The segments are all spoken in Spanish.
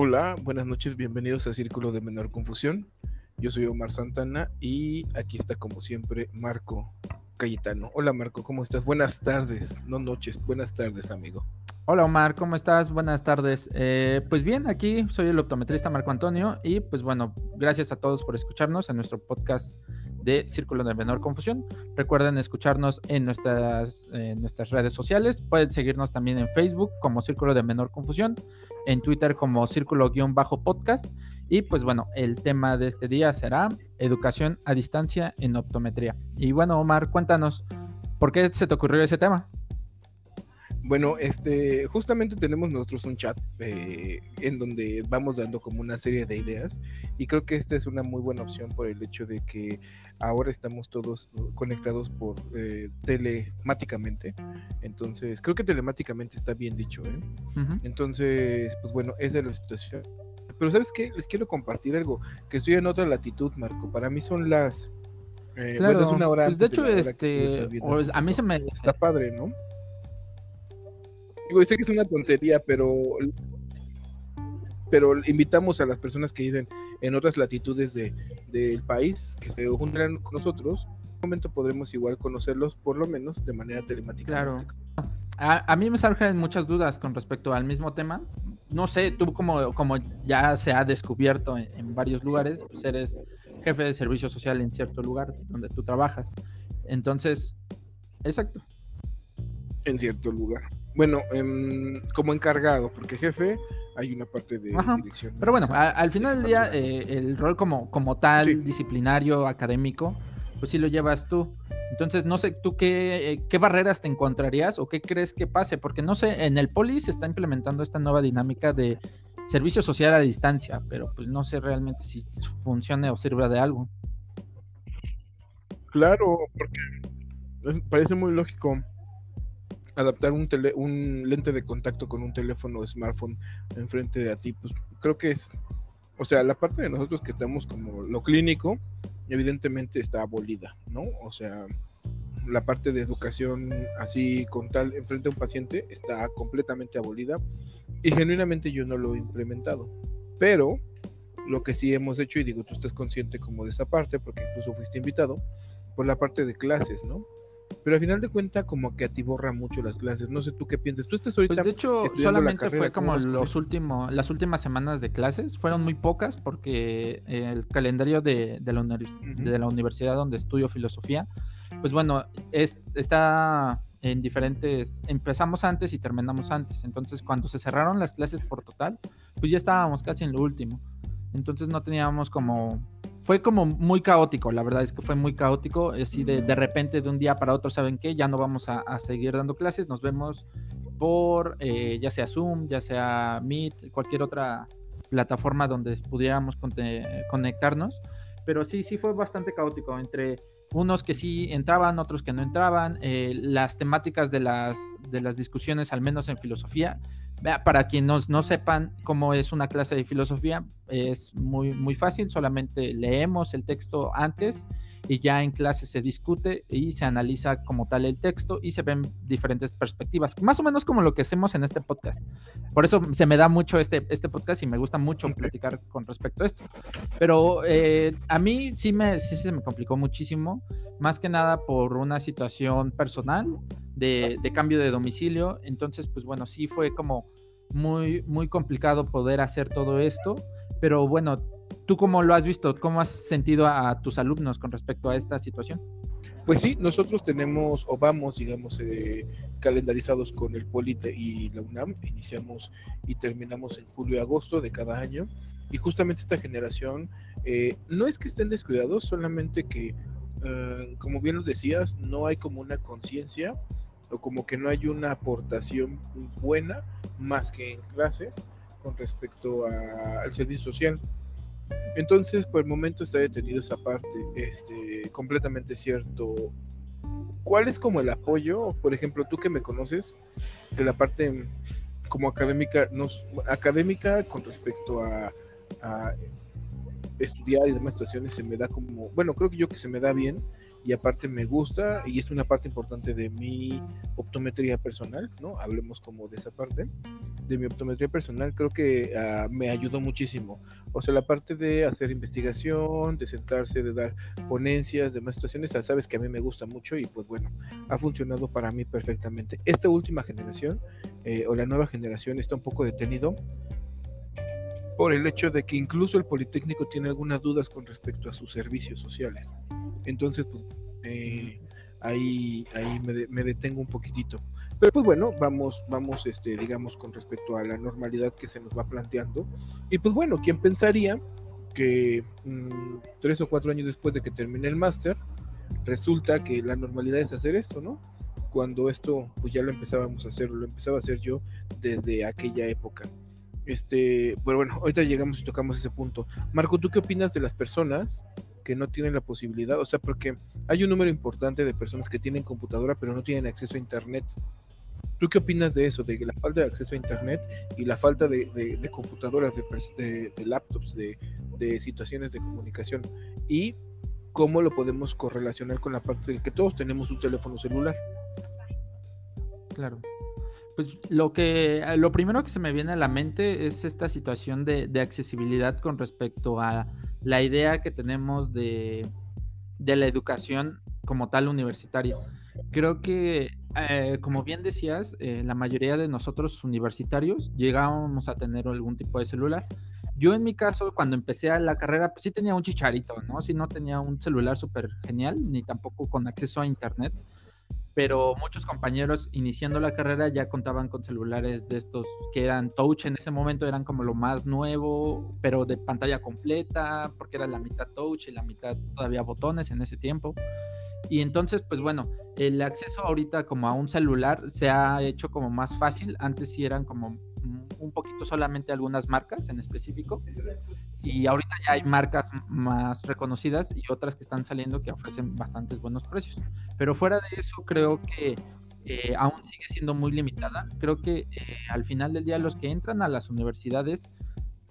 Hola, buenas noches, bienvenidos a Círculo de Menor Confusión. Yo soy Omar Santana y aquí está como siempre Marco Cayetano. Hola Marco, ¿cómo estás? Buenas tardes, no noches, buenas tardes amigo. Hola Omar, ¿cómo estás? Buenas tardes. Eh, pues bien, aquí soy el optometrista Marco Antonio y pues bueno, gracias a todos por escucharnos en nuestro podcast de Círculo de Menor Confusión. Recuerden escucharnos en nuestras, nuestras redes sociales. Pueden seguirnos también en Facebook como Círculo de Menor Confusión, en Twitter como Círculo-podcast. Y pues bueno, el tema de este día será educación a distancia en optometría. Y bueno, Omar, cuéntanos, ¿por qué se te ocurrió ese tema? Bueno, este, justamente tenemos nosotros un chat eh, en donde vamos dando como una serie de ideas y creo que esta es una muy buena opción por el hecho de que ahora estamos todos conectados por eh, telemáticamente, entonces creo que telemáticamente está bien dicho, ¿eh? Entonces, pues bueno, esa es la situación. Pero sabes qué, les quiero compartir algo que estoy en otra latitud, Marco. Para mí son las eh, bueno, es una hora. Pues de hecho, este, a mí se me está padre, ¿no? Digo, sé que es una tontería, pero pero invitamos a las personas que viven en otras latitudes de, del país que se juntan con nosotros. En un momento podremos igual conocerlos, por lo menos de manera telemática. Claro. A, mí me surgen muchas dudas con respecto al mismo tema. No sé, tú como, como ya se ha descubierto en, varios lugares, pues eres jefe de servicio social en cierto lugar donde tú trabajas. Entonces, exacto. En cierto lugar. Bueno, em, como encargado, porque jefe hay una parte de dirección. Pero bueno, al final del día, eh, el rol como, como tal, disciplinario, académico, pues sí lo llevas tú. Entonces, no sé, ¿tú qué, eh, qué barreras te encontrarías o qué crees que pase? Porque no sé, en el Poli se está implementando esta nueva dinámica de servicio social a distancia, pero pues no sé realmente si funcione o sirva de algo. Claro, porque parece muy lógico adaptar un, tele, un lente de contacto con un teléfono smartphone enfrente de a ti, pues creo que es, o sea, la parte de nosotros que estamos como lo clínico, evidentemente está abolida, ¿no? O sea, la parte de educación así con tal enfrente a un paciente está completamente abolida y genuinamente yo no lo he implementado. Pero lo que sí hemos hecho, y digo, tú estás consciente como de esa parte, porque incluso fuiste invitado, por la parte de clases, ¿no? Pero al final de cuentas como que atiborra mucho las clases. No sé tú qué piensas. Tú estás ahorita pues de hecho solamente fue como los últimos las últimas semanas de clases, fueron muy pocas porque el calendario de, la, de la universidad donde estudio filosofía, pues bueno, es, está en diferentes, empezamos antes y terminamos antes. Entonces, cuando se cerraron las clases por total, pues ya estábamos casi en lo último. Entonces no teníamos como fue como muy caótico, la verdad es que fue muy caótico, así de, de repente de un día para otro, ¿saben qué? Ya no vamos a, seguir dando clases, nos vemos por eh, ya sea Zoom, ya sea Meet, cualquier otra plataforma donde pudiéramos conectarnos, pero sí, sí fue bastante caótico entre unos que sí entraban, otros que no entraban, eh, las temáticas de las, de las discusiones, al menos en filosofía, para quienes no sepan cómo es una clase de filosofía, es muy, muy fácil, solamente leemos el texto antes y ya en clase se discute y se analiza como tal el texto y se ven diferentes perspectivas, más o menos como lo que hacemos en este podcast. Por eso se me da mucho este, este podcast y me gusta mucho platicar con respecto a esto. Pero eh, a mí sí, me, sí se me complicó muchísimo, más que nada por una situación personal de, de cambio de domicilio. Entonces, pues bueno, sí fue como muy, muy complicado poder hacer todo esto. Pero bueno, ¿Tú cómo lo has visto? ¿Cómo has sentido a, tus alumnos con respecto a esta situación? Pues sí, nosotros tenemos o vamos, digamos, eh, calendarizados con el Polite y la UNAM. Iniciamos y terminamos en julio y agosto de cada año. Y justamente esta generación, eh, no es que estén descuidados, solamente que, eh, como bien lo decías, no hay como una conciencia o como que no hay una aportación buena más que en clases con respecto al servicio social. Entonces, por el momento está detenido esa parte, este, completamente cierto. ¿Cuál es como el apoyo? Por ejemplo, tú que me conoces, de la parte como académica, nos, académica con respecto a, estudiar y demás situaciones se me da como, bueno, creo que yo que se me da bien, y aparte me gusta y es una parte importante de mi optometría personal, ¿no? Hablemos como de esa parte, de mi optometría personal, creo que ah, me ayudó muchísimo. O sea, la parte de hacer investigación, de sentarse, de dar ponencias, de más situaciones, sabes que a mí me gusta mucho y pues bueno, ha funcionado para mí perfectamente. Esta última generación eh, o la nueva generación está un poco detenido por el hecho de que incluso el Politécnico tiene algunas dudas con respecto a sus servicios sociales. Entonces, pues, eh, ahí, ahí me, detengo un poquitito. Pero pues bueno, vamos, vamos, este, digamos, con respecto a la normalidad que se nos va planteando. Y pues bueno, ¿quién pensaría que mm, tres o cuatro años después de que termine el máster, resulta que la normalidad es hacer esto, ¿no? Cuando esto, pues ya lo empezábamos a hacer, lo empezaba a hacer yo desde aquella época. Este, bueno, bueno, ahorita llegamos y tocamos ese punto. Marco, ¿tú qué opinas de las personas que no tienen la posibilidad? O sea, porque hay un número importante de personas que tienen computadora pero no tienen acceso a internet. ¿Tú qué opinas de eso? De la falta de acceso a internet y la falta de, computadoras, de, laptops, de, situaciones de comunicación. Y cómo lo podemos correlacionar con la parte de que todos tenemos un teléfono celular. Claro. Pues lo que lo primero que se me viene a la mente es esta situación de, accesibilidad con respecto a la idea que tenemos de, la educación como tal universitaria. Creo que, eh, como bien decías, eh, la mayoría de nosotros universitarios llegábamos a tener algún tipo de celular. Yo en mi caso, cuando empecé a la carrera, pues sí tenía un chicharito, ¿no? Sí no tenía un celular súper genial, ni tampoco con acceso a internet pero muchos compañeros iniciando la carrera ya contaban con celulares de estos que eran touch en ese momento, eran como lo más nuevo, pero de pantalla completa, porque era la mitad touch y la mitad todavía botones en ese tiempo. Y entonces, pues bueno, el acceso ahorita como a un celular se ha hecho como más fácil. Antes sí eran como un poquito solamente algunas marcas en específico. Y ahorita ya hay marcas más reconocidas y otras que están saliendo que ofrecen bastantes buenos precios. Pero fuera de eso, creo que eh, aún sigue siendo muy limitada. Creo que eh, al final del día los que entran a las universidades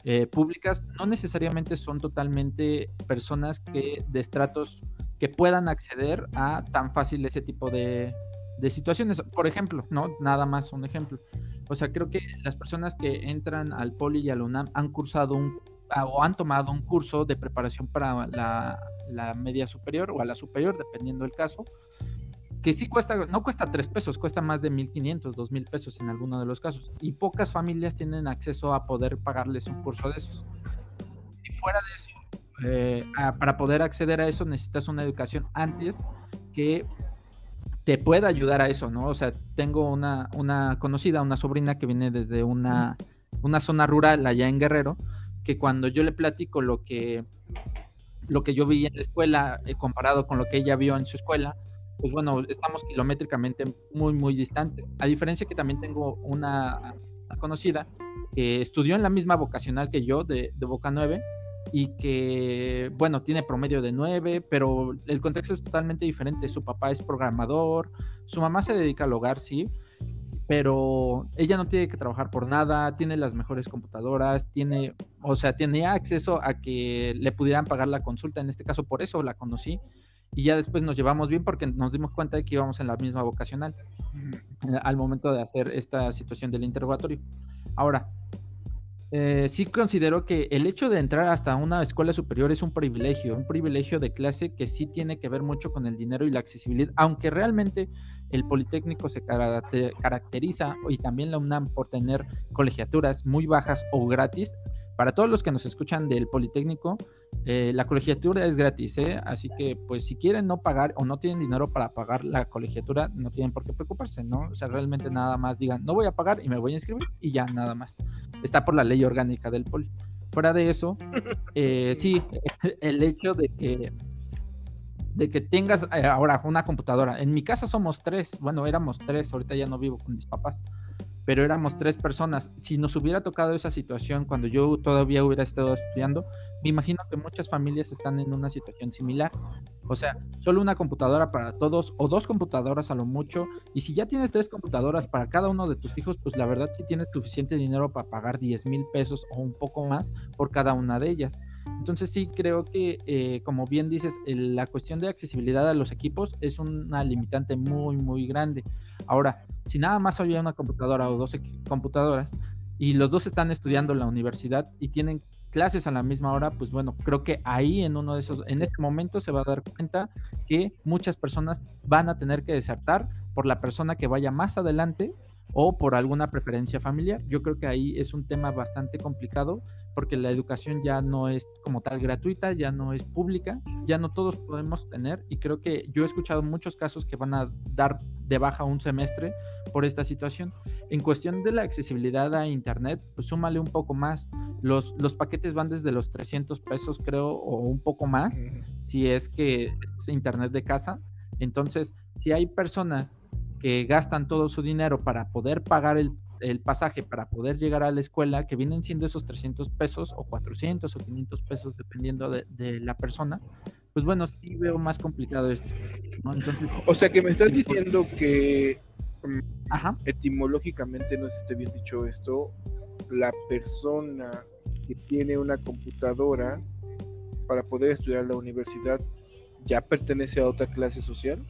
eh, públicas no necesariamente son totalmente personas que de estratos que puedan acceder a tan fácil ese tipo de, de situaciones. Por ejemplo, ¿no? Nada más un ejemplo. O sea, creo que las personas que entran al Poli y al UNAM han cursado un ah, o han tomado un curso de preparación para la, media superior o a la superior, dependiendo del caso, que sí cuesta, no cuesta tres pesos, cuesta más de 1.500, 2.000 pesos en alguno de los casos. Y pocas familias tienen acceso a poder pagarles un curso de esos. Y fuera de eso, eh, para poder acceder a eso necesitas una educación antes que te pueda ayudar a eso, ¿no? O sea, tengo una, una conocida, una sobrina que viene desde una, una zona rural allá en Guerrero, que cuando yo le platico lo que, lo que yo vi en la escuela eh, comparado con lo que ella vio en su escuela, pues bueno, estamos kilométricamente muy, muy distantes. A diferencia que también tengo una, conocida que estudió en la misma vocacional que yo, de, de Boca 9, y que, bueno, tiene promedio de 9, pero el contexto es totalmente diferente. Su papá es programador, su mamá se dedica al hogar, sí, pero ella no tiene que trabajar por nada, tiene las mejores computadoras, tiene, o sea, tenía acceso a que le pudieran pagar la consulta, en este caso por eso la conocí. Y ya después nos llevamos bien porque nos dimos cuenta de que íbamos en la misma vocacional eh, al momento de hacer esta situación del interrogatorio. Ahora, eh, sí considero que el hecho de entrar hasta una escuela superior es un privilegio, un privilegio de clase que sí tiene que ver mucho con el dinero y la accesibilidad, aunque realmente el Politécnico se caracteriza y también la UNAM por tener colegiaturas muy bajas o gratis. Para todos los que nos escuchan del Politécnico, eh, la colegiatura es gratis, ¿eh? así que pues si quieren no pagar o no tienen dinero para pagar la colegiatura, no tienen por qué preocuparse, ¿no? O sea, realmente nada más digan, no voy a pagar y me voy a inscribir y ya nada más. Está por la ley orgánica del Poli. Fuera de eso, eh, sí, el hecho de que de que tengas eh, ahora una computadora. En mi casa somos tres, bueno, éramos tres, ahorita ya no vivo con mis papás pero éramos tres personas. Si nos hubiera tocado esa situación cuando yo todavía hubiera estado estudiando, me imagino que muchas familias están en una situación similar. O sea, solo una computadora para todos o dos computadoras a lo mucho. Y si ya tienes tres computadoras para cada uno de tus hijos, pues la verdad sí tienes suficiente dinero para pagar 10 mil pesos o un poco más por cada una de ellas. Entonces sí creo que, eh, como bien dices, la cuestión de accesibilidad a los equipos es una limitante muy, muy grande. Ahora, si nada más había una computadora o dos computadoras y los dos están estudiando en la universidad y tienen clases a la misma hora, pues bueno, creo que ahí en uno de esos, en este momento se va a dar cuenta que muchas personas van a tener que desertar por la persona que vaya más adelante o por alguna preferencia familiar. Yo creo que ahí es un tema bastante complicado porque la educación ya no es como tal gratuita, ya no es pública, ya no todos podemos tener y creo que yo he escuchado muchos casos que van a dar de baja un semestre por esta situación. En cuestión de la accesibilidad a Internet, pues súmale un poco más. Los, los paquetes van desde los 300 pesos creo o un poco más, si es que es Internet de casa. Entonces, si hay personas que gastan todo su dinero para poder pagar el el pasaje para poder llegar a la escuela, que vienen siendo esos 300 pesos o 400 o 500 pesos, dependiendo de, la persona, pues bueno, sí veo más complicado esto. o sea que me estás diciendo que mm, etimológicamente, no esté bien dicho esto, la persona que tiene una computadora para poder estudiar en la universidad ya pertenece a otra clase social.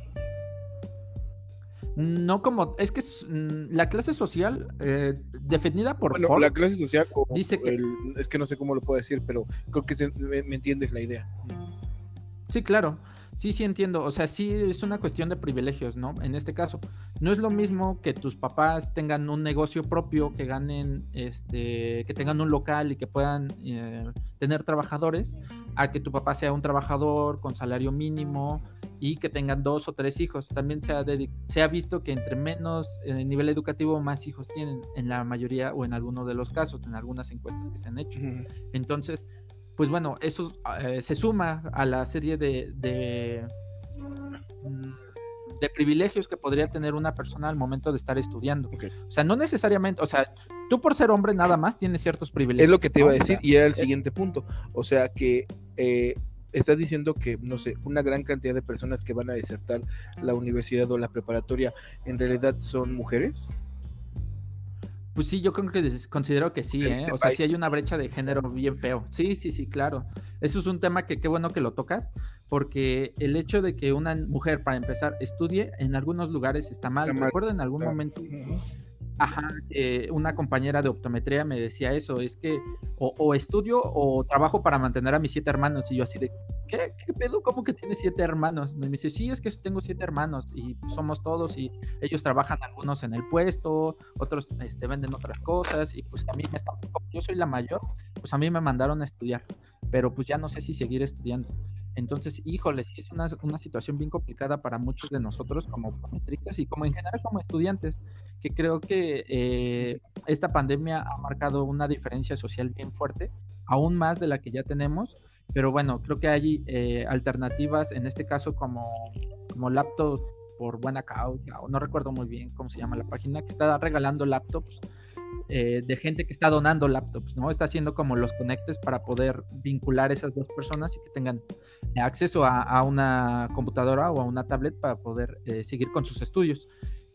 No como, es que mm, la clase social eh, definida por bueno, la clase social dice que es que no sé cómo lo puedo decir, pero creo que me, entiendes la idea. Sí, claro. Sí, sí entiendo. O sea, sí es una cuestión de privilegios, ¿no? En este caso, no es lo mismo que tus papás tengan un negocio propio, que ganen, este, que tengan un local y que puedan eh, tener trabajadores, a que tu papá sea un trabajador con salario mínimo, y que tengan dos o tres hijos. También se ha, se ha visto que entre menos eh, nivel educativo, más hijos tienen, en la mayoría o en alguno de los casos, en algunas encuestas que se han hecho. Entonces, pues bueno, eso eh, se suma a la serie de, de, mm, de, privilegios que podría tener una persona al momento de estar estudiando. O sea, no necesariamente, o sea, tú por ser hombre nada más tienes ciertos privilegios. Es lo que te iba a decir y era el siguiente punto. O sea, que... Eh, estás diciendo que, no sé, una gran cantidad de personas que van a desertar la universidad o la preparatoria en realidad son mujeres. Pues sí, yo creo que considero que sí, ¿eh? O sea, sí hay una brecha de género bien feo. Sí, sí, sí, claro. Eso es un tema que qué bueno que lo tocas, porque el hecho de que una mujer, para empezar, estudie en algunos lugares está mal. Recuerdo en algún momento Ajá, eh, una compañera de optometría me decía eso, es que o, estudio o trabajo para mantener a mis siete hermanos. Y yo así de, ¿qué, ¿Qué pedo? ¿Cómo que tienes siete hermanos? Y me dice, sí, es que tengo siete hermanos y somos todos y ellos trabajan algunos en el puesto, otros este, venden otras cosas y pues a mí me está, yo soy la mayor, pues a mí me mandaron a estudiar, pero pues ya no sé si seguir estudiando. Entonces, híjole, sí es una, situación bien complicada para muchos de nosotros como optometristas y como en general como estudiantes, que creo que eh, esta pandemia ha marcado una diferencia social bien fuerte, aún más de la que ya tenemos, pero bueno, creo que hay eh, alternativas, en este caso como, como laptops por buena causa, no recuerdo muy bien cómo se llama la página, que está regalando laptops eh, de gente que está donando laptops, ¿no? Está haciendo como los conectes para poder vincular esas dos personas y que tengan acceso a, una computadora o a una tablet para poder eh, seguir con sus estudios.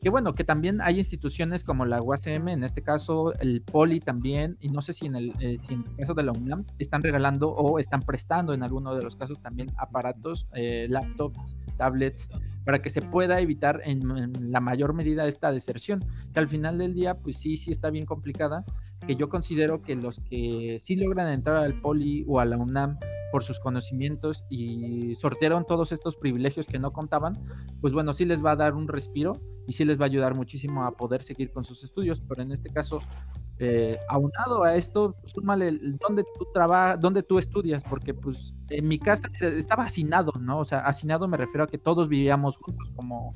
Que bueno, que también hay instituciones como la UACM, en este caso el Poli también, y no sé si en el, eh, caso de la UNAM están regalando o están prestando en alguno de los casos también aparatos, eh, laptops, tablets, para que se pueda evitar en, la mayor medida esta deserción, que al final del día pues sí, sí está bien complicada, que yo considero que los que sí logran entrar al Poli o a la UNAM por sus conocimientos y sortearon todos estos privilegios que no contaban, pues bueno, sí les va a dar un respiro y sí les va a ayudar muchísimo a poder seguir con sus estudios, pero en este caso, eh, aunado a esto, súmale dónde tú trabajas, dónde tú estudias, porque pues en mi casa estaba hacinado, ¿no? O sea, hacinado me refiero a que todos vivíamos juntos como,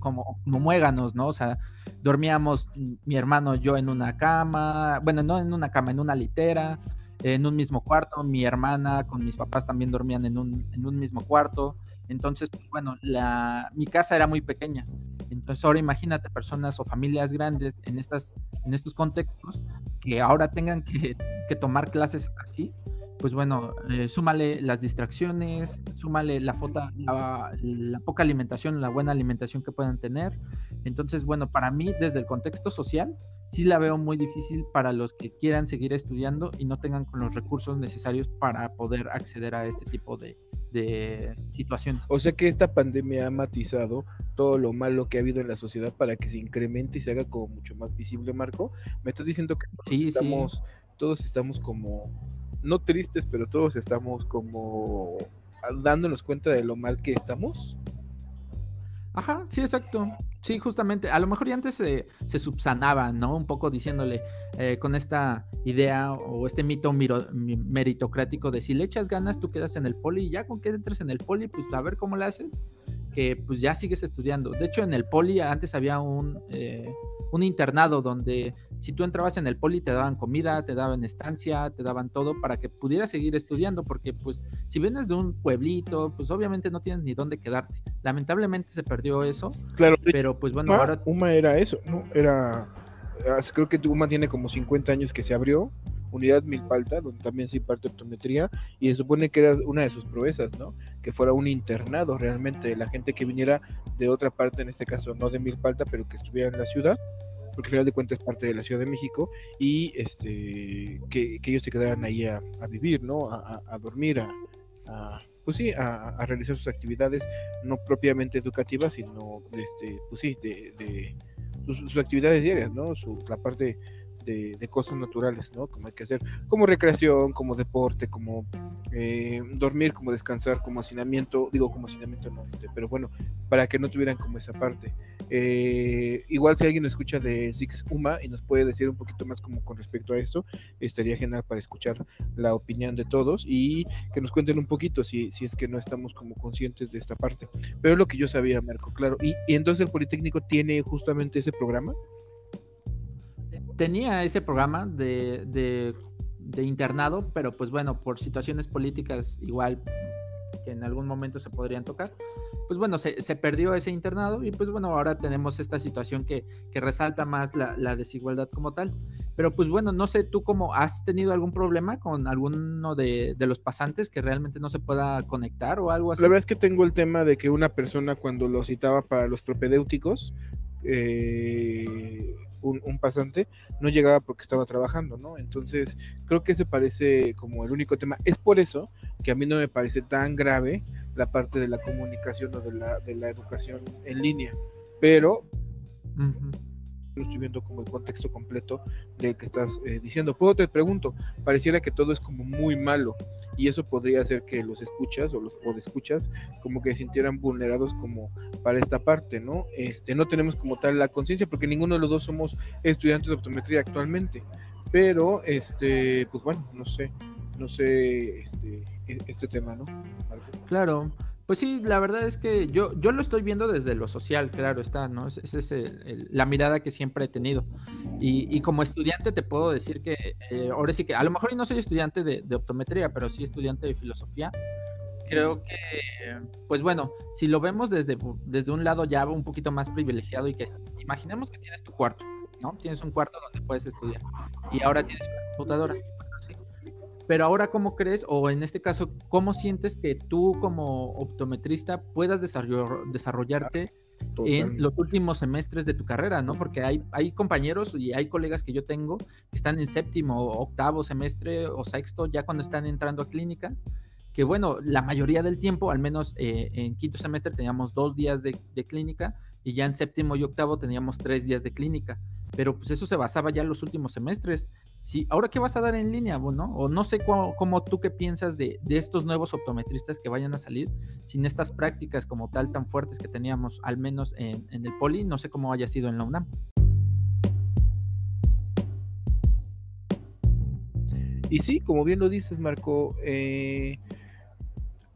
como, como muéganos, ¿no? O sea, dormíamos mi hermano, yo en una cama, bueno, no en una cama, en una litera, en un mismo cuarto, mi hermana con mis papás también dormían en un, en un mismo cuarto. Entonces, pues, bueno, la, mi casa era muy pequeña. Entonces, ahora imagínate personas o familias grandes en, estas, en estos contextos que ahora tengan que, tomar clases así, pues bueno, eh, súmale las distracciones, súmale la, foto, la, la, poca alimentación, la buena alimentación que puedan tener. Entonces, bueno, para mí, desde el contexto social, sí la veo muy difícil para los que quieran seguir estudiando y no tengan con los recursos necesarios para poder acceder a este tipo de, de situaciones. O sea que esta pandemia ha matizado todo lo malo que ha habido en la sociedad para que se incremente y se haga como mucho más visible, Marco. Me estás diciendo que sí, estamos, todos estamos como no tristes, pero todos estamos como dándonos cuenta de lo mal que estamos. Ajá, sí, exacto. Sí, justamente. A lo mejor ya antes se, se subsanaba, ¿no? Un poco diciéndole eh, con esta idea o este mito meritocrático de si le echas ganas, tú quedas en el poli y ya con que entres en el poli, pues a ver cómo le haces, que pues ya sigues estudiando. De hecho, en el poli antes había un, eh, un internado donde si tú entrabas en el poli te daban comida, te daban estancia, te daban todo para que pudieras seguir estudiando, porque pues si vienes de un pueblito, pues obviamente no tienes ni dónde quedarte. Lamentablemente se perdió eso. Claro, pero pues bueno, ahora... Uma era eso, ¿no? Era, ah, creo que Uma tiene como 50 años que se abrió, unidad Milpalta, donde también se imparte optometría, y se supone que era una de sus proezas, ¿no? Que fuera un internado realmente, la gente que viniera de otra parte, en este caso no de Milpalta, pero que estuviera en la ciudad, porque al final de cuentas es parte de la Ciudad de México, y este que, ellos se quedaran ahí a, vivir, ¿no? A, dormir, a, pues sí, a, realizar sus actividades, no propiamente educativas, sino, este, pues sí, de, sus, actividades diarias, ¿no? Su, la parte de, cosas naturales, ¿no? Como hay que hacer, como recreación, como deporte, como eh, dormir, como descansar, como hacinamiento, digo como hacinamiento no, este, pero bueno, para que no tuvieran como esa parte. Eh, igual si alguien escucha de Six Uma y nos puede decir un poquito más como con respecto a esto, estaría genial para escuchar la opinión de todos y que nos cuenten un poquito si, si es que no estamos como conscientes de esta parte. Pero es lo que yo sabía, Marco, claro. Y, y entonces el Politécnico tiene justamente ese programa tenía ese programa de, de, internado, pero pues bueno, por situaciones políticas igual que en algún momento se podrían tocar, pues bueno, se, se perdió ese internado y pues bueno, ahora tenemos esta situación que, que resalta más la, la, desigualdad como tal. Pero pues bueno, no sé tú cómo has tenido algún problema con alguno de, de, los pasantes que realmente no se pueda conectar o algo así. La verdad es que tengo el tema de que una persona cuando lo citaba para los propedéuticos, eh, un, pasante, no llegaba porque estaba trabajando, ¿no? Entonces, creo que se parece como el único tema. Es por eso que a mí no me parece tan grave la parte de la comunicación o de la, de la educación en línea, pero no estoy viendo como el contexto completo del que estás eh, diciendo. Puedo te pregunto, pareciera que todo es como muy malo y eso podría hacer que los escuchas o los escuchas como que se sintieran vulnerados como para esta parte, ¿no? Este, no tenemos como tal la conciencia porque ninguno de los dos somos estudiantes de optometría actualmente, pero este, pues bueno, no sé, no sé este, e, este tema, ¿no? Claro. Pues sí, la verdad es que yo, yo lo estoy viendo desde lo social, claro está, ¿no? Esa es la mirada que siempre he tenido. Y, como estudiante te puedo decir que, eh, ahora sí que, a lo mejor no soy estudiante de, optometría, pero sí estudiante de filosofía. Creo que, pues bueno, si lo vemos desde, desde un lado ya un poquito más privilegiado y que imaginemos que tienes tu cuarto, ¿no? Tienes un cuarto donde puedes estudiar y ahora tienes una computadora pero ahora, ¿cómo crees, o en este caso, cómo sientes que tú como optometrista puedas desarrollarte en los últimos semestres de tu carrera, ¿no? Porque hay, hay compañeros y hay colegas que yo tengo que están en séptimo, octavo semestre o sexto, ya cuando están entrando a clínicas, que bueno, la mayoría del tiempo, al menos eh, en quinto semestre teníamos dos días de, de clínica y ya en séptimo y octavo teníamos tres días de clínica pero pues eso se basaba ya en los últimos semestres. Sí, ahora qué vas a dar en línea, bueno, o no sé cómo, tú qué piensas de, estos nuevos optometristas que vayan a salir sin estas prácticas como tal tan fuertes que teníamos, al menos en, el poli, no sé cómo haya sido en la UNAM. Y sí, como bien lo dices, Marco, eh,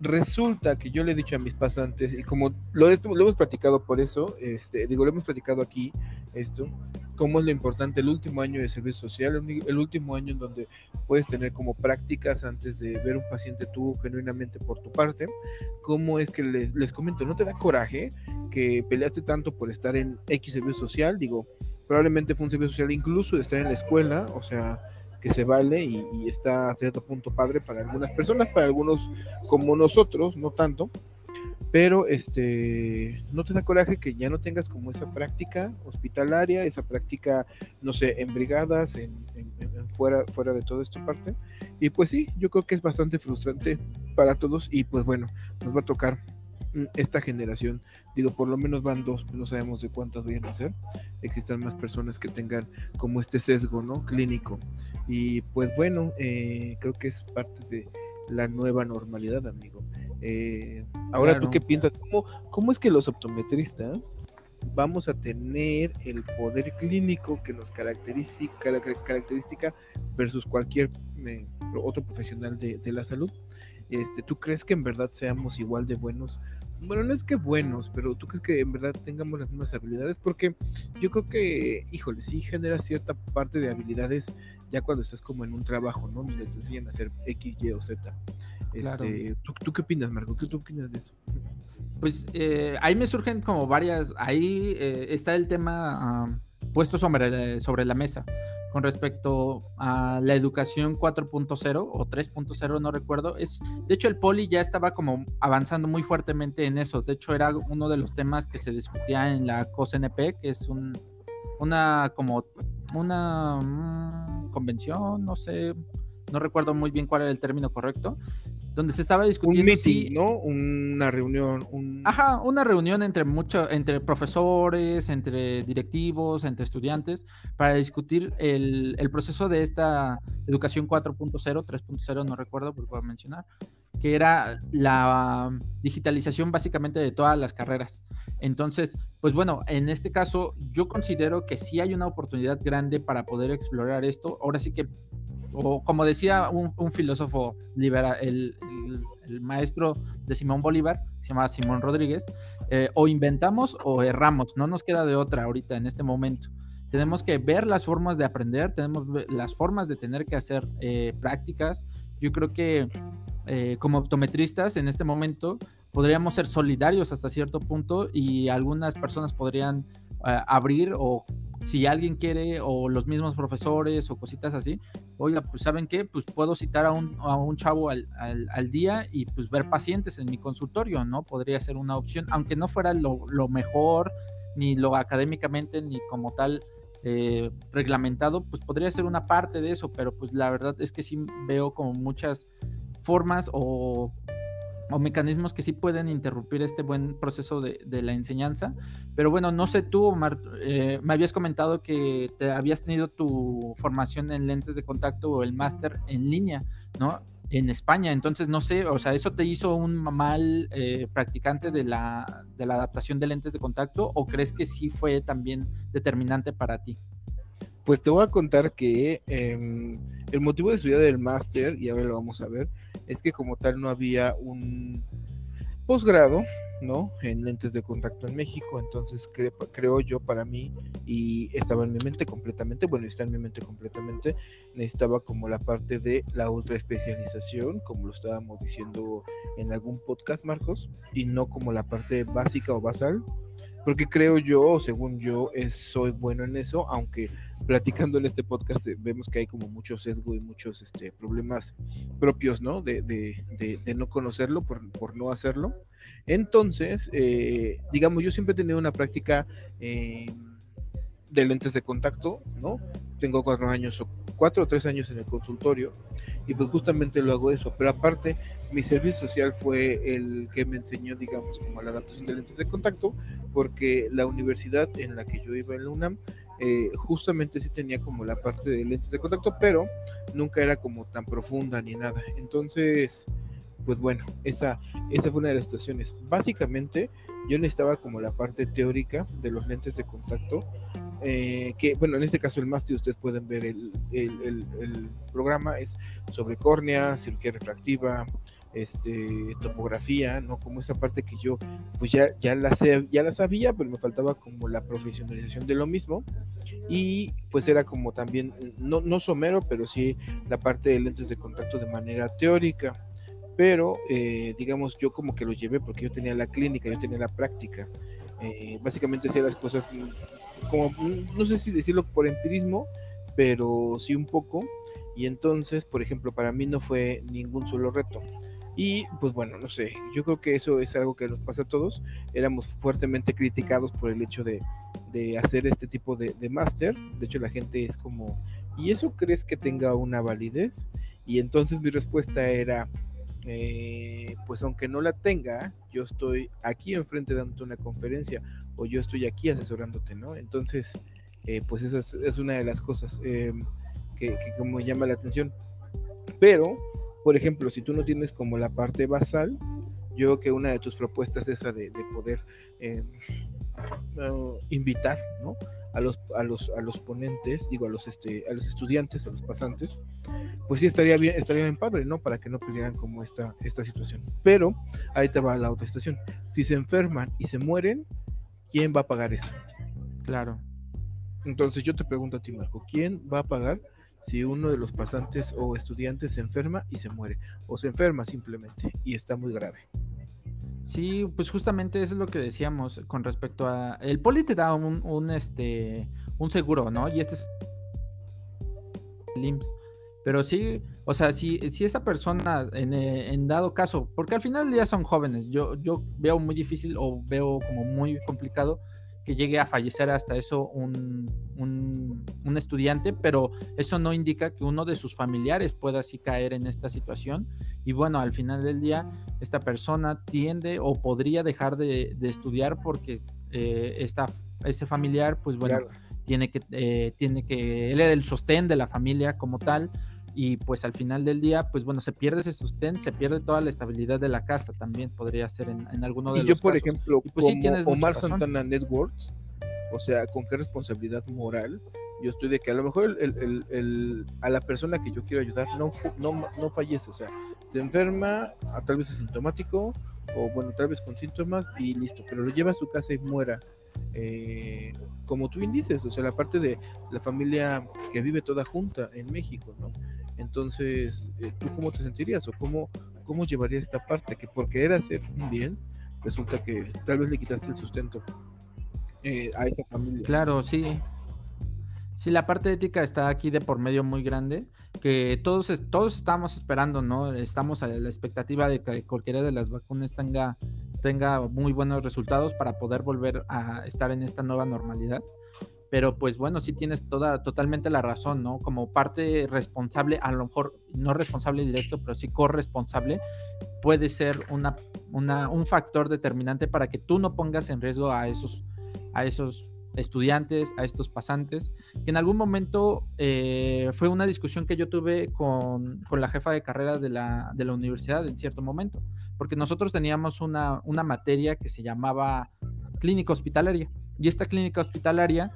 resulta que yo le he dicho a mis pasantes, y como lo, hemos platicado por eso, este, digo, lo hemos platicado aquí, esto, cómo es lo importante el último año de servicio social, el último año en donde puedes tener como prácticas antes de ver un paciente tú genuinamente por tu parte, cómo es que les, les comento, ¿no te da coraje que peleaste tanto por estar en X servicio social? Digo, probablemente fue un servicio social incluso de estar en la escuela, o sea, que se vale y, está a cierto punto padre para algunas personas, para algunos como nosotros, no tanto, pero este no te da coraje que ya no tengas como esa práctica hospitalaria, esa práctica, no sé, en brigadas, en, fuera, fuera de toda esta parte. Y pues sí, yo creo que es bastante frustrante para todos y pues bueno, nos va a tocar esta generación, digo, por lo menos van dos, no sabemos de cuántas vayan a ser, existan más personas que tengan como este sesgo, ¿no? Clínico. Y pues bueno, eh, creo que es parte de la nueva normalidad, amigo. Eh, ahora, ¿tú qué piensas? ¿Cómo, ¿Cómo es que los optometristas vamos a tener el poder clínico que nos caracteriza, característica versus cualquier eh, otro profesional de, la salud? Este, ¿Tú crees que en verdad seamos igual de buenos? Bueno, no es que buenos, pero ¿tú crees que en verdad tengamos las mismas habilidades? Porque yo creo que, híjole, sí genera cierta parte de habilidades ya cuando estás como en un trabajo, ¿no? Donde te enseñan a hacer X, Y o Z. Este, ¿tú, qué opinas, Marco? ¿Qué tú opinas de eso? Pues eh, ahí me surgen como varias, ahí eh, está el tema puesto sobre, sobre la mesa con respecto a la educación 4.0 o 3.0, no recuerdo. Es, de hecho, el poli ya estaba como avanzando muy fuertemente en eso. De hecho, era uno de los temas que se discutía en la COSNP, que es un, una como una mm, convención, no sé, no recuerdo muy bien cuál era el término correcto, donde se estaba discutiendo un ¿no? Una reunión, un... Ajá, una reunión entre mucho, entre profesores, entre directivos, entre estudiantes, para discutir el, el proceso de esta educación 4.0, 3.0, no recuerdo, por a mencionar, que era la digitalización básicamente de todas las carreras. Entonces, pues bueno, en este caso yo considero que sí hay una oportunidad grande para poder explorar esto. Ahora sí que o como decía un, filósofo libera, el, maestro de Simón Bolívar, se llama Simón Rodríguez, eh, o inventamos o erramos, no nos queda de otra ahorita en este momento. Tenemos que ver las formas de aprender, tenemos las formas de tener que hacer eh, prácticas. Yo creo que eh, como optometristas en este momento podríamos ser solidarios hasta cierto punto y algunas personas podrían abrir o si alguien quiere o los mismos profesores o cositas así, oiga, pues saben qué, pues puedo citar a un, a un chavo al, al, día y pues ver pacientes en mi consultorio, ¿no? Podría ser una opción, aunque no fuera lo, lo mejor, ni lo académicamente, ni como tal eh, reglamentado, pues podría ser una parte de eso, pero pues la verdad es que sí veo como muchas formas o o mecanismos que sí pueden interrumpir este buen proceso de, la enseñanza. Pero bueno, no sé tú, Omar, eh, me habías comentado que te habías tenido tu formación en lentes de contacto o el máster en línea, ¿no? En España, entonces no sé, o sea, ¿eso te hizo un mal eh, practicante de la, de la adaptación de lentes de contacto o crees que sí fue también determinante para ti? Pues te voy a contar que em, el motivo de estudiar el máster, y ahora lo vamos a ver, es que como tal no había un posgrado, ¿no? En lentes de contacto en México, entonces creo yo para mí, y estaba en mi mente completamente, bueno, está en mi mente completamente, necesitaba como la parte de la ultra especialización, como lo estábamos diciendo en algún podcast, Marcos, y no como la parte básica o basal, porque creo yo, según yo, es, soy bueno en eso, aunque platicando en este podcast eh, vemos que hay como mucho sesgo y muchos este, problemas propios, ¿no? De, no conocerlo por, no hacerlo. Entonces, eh, digamos, yo siempre he tenido una práctica eh, de lentes de contacto, ¿no? Tengo cuatro años o cuatro o tres años en el consultorio y pues justamente lo hago eso. Pero aparte, mi servicio social fue el que me enseñó, digamos, como la adaptación de lentes de contacto, porque la universidad en la que yo iba en la UNAM, eh, justamente sí tenía como la parte de lentes de contacto, pero nunca era como tan profunda ni nada. Entonces, pues bueno, esa, esa fue una de las situaciones. Básicamente, yo necesitaba como la parte teórica de los lentes de contacto, eh, que bueno, en este caso el máster, ustedes pueden ver el, el, el, programa, es sobre córnea, cirugía refractiva, este, topografía, ¿no? Como esa parte que yo pues ya, ya, la sé, ya la sabía, pero me faltaba como la profesionalización de lo mismo y pues era como también, no, no somero, pero sí la parte de lentes de contacto de manera teórica pero eh, digamos yo como que lo llevé porque yo tenía la clínica, yo tenía la práctica. Eh, básicamente hacía las cosas como, no sé si decirlo por empirismo, pero sí un poco. Y entonces, por ejemplo, para mí no fue ningún solo reto. Y pues bueno, no sé, yo creo que eso es algo que nos pasa a todos. Éramos fuertemente criticados por el hecho de, hacer este tipo de, de máster. De hecho, la gente es como, ¿y eso crees que tenga una validez? Y entonces mi respuesta era, eh, pues aunque no la tenga, yo estoy aquí enfrente dándote una conferencia o yo estoy aquí asesorándote, ¿no? Entonces, eh, pues esa es, una de las cosas eh, que, que como llama la atención. Pero por ejemplo, si tú no tienes como la parte basal, yo creo que una de tus propuestas es esa de, poder eh, uh, invitar ¿no? a, los, a, los, a los ponentes, digo, a los, este, a los estudiantes, a los pasantes, pues sí estaría bien, estaría bien padre, ¿no? Para que no perdieran como esta, esta situación. Pero ahí te va la otra situación. Si se enferman y se mueren, ¿quién va a pagar eso? Claro. Entonces yo te pregunto a ti, Marco, ¿quién va a pagar si uno de los pasantes o estudiantes se enferma y se muere, o se enferma simplemente y está muy grave. Sí, pues justamente eso es lo que decíamos con respecto a el poli te da un, este un seguro, ¿no? Y este es el Pero sí, o sea, si, si esa persona en, en, dado caso, porque al final día son jóvenes, yo, yo veo muy difícil o veo como muy complicado que llegue a fallecer hasta eso un, un, estudiante, pero eso no indica que uno de sus familiares pueda así caer en esta situación. Y bueno, al final del día, esta persona tiende o podría dejar de, estudiar porque eh, ese familiar, pues bueno, tiene, que, eh, tiene que, él era el sostén de la familia como tal y pues al final del día, pues bueno, se pierde ese sostén, se pierde toda la estabilidad de la casa también, podría ser en, en alguno de y yo, por ejemplo, pues, como Omar Santana Networks, o sea, ¿con qué responsabilidad moral? Yo estoy de que a lo mejor el, el, a la persona que yo quiero ayudar no, no, no fallece, o sea, se enferma, a, tal vez asintomático, o bueno, tal vez con síntomas y listo, pero lo lleva a su casa y muera. Eh, como tú bien dices, o sea, la parte de la familia que vive toda junta en México, ¿no? Entonces, eh, ¿tú cómo te sentirías o cómo, cómo llevarías esta parte? Que por querer hacer un bien, resulta que tal vez le quitaste el sustento eh, a esa familia. Claro, sí. Sí, la parte ética está aquí de por medio muy grande, que todos, todos estamos esperando, ¿no? Estamos a la expectativa de que cualquiera de las vacunas tenga, tenga muy buenos resultados para poder volver a estar en esta nueva normalidad pero pues bueno, sí tienes toda, totalmente la razón, ¿no? Como parte responsable, a lo mejor no responsable directo, pero sí corresponsable, puede ser una, una, un factor determinante para que tú no pongas en riesgo a esos, a esos estudiantes, a estos pasantes, que en algún momento eh, fue una discusión que yo tuve con, con la jefa de carrera de la, de la, universidad en cierto momento, porque nosotros teníamos una, una materia que se llamaba clínica hospitalaria, y esta clínica hospitalaria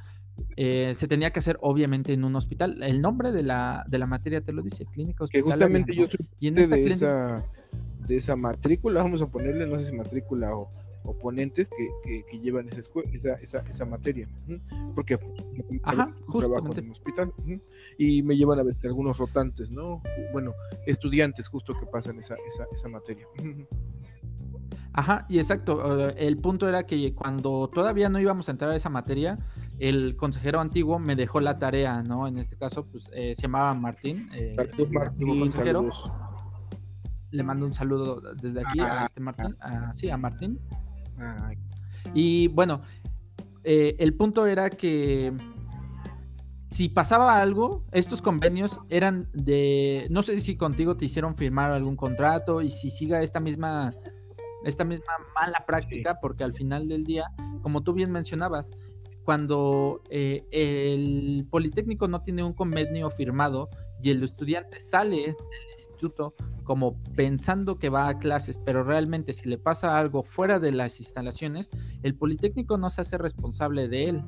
eh, se tenía que hacer obviamente en un hospital. El nombre de la, de la materia te lo dice, clínica hospitalaria. Que justamente yo soy y en de, esa, de esa matrícula, vamos a ponerle, no sé si matrícula o, oponentes que, que, llevan esa, esa, esa, esa, materia. Porque Ajá, trabajo en un hospital y me llevan a ver algunos rotantes, ¿no? Bueno, estudiantes justo que pasan esa, esa, esa materia. Ajá, y exacto. Eh, el punto era que cuando todavía no íbamos a entrar a esa materia, el consejero antiguo me dejó la tarea, ¿no? En este caso, pues eh, se llamaba Martín. Eh, Martín, Le mando un saludo desde aquí a ah, este Martín. sí, a Martín. Y bueno, eh, el punto era que si pasaba algo, estos convenios eran de, no sé si contigo te hicieron firmar algún contrato y si siga esta misma, esta misma mala práctica, porque al final del día, como tú bien mencionabas, cuando eh, el Politécnico no tiene un convenio firmado y el estudiante sale del instituto como pensando que va a clases, pero realmente si le pasa algo fuera de las instalaciones, el Politécnico no se hace responsable de él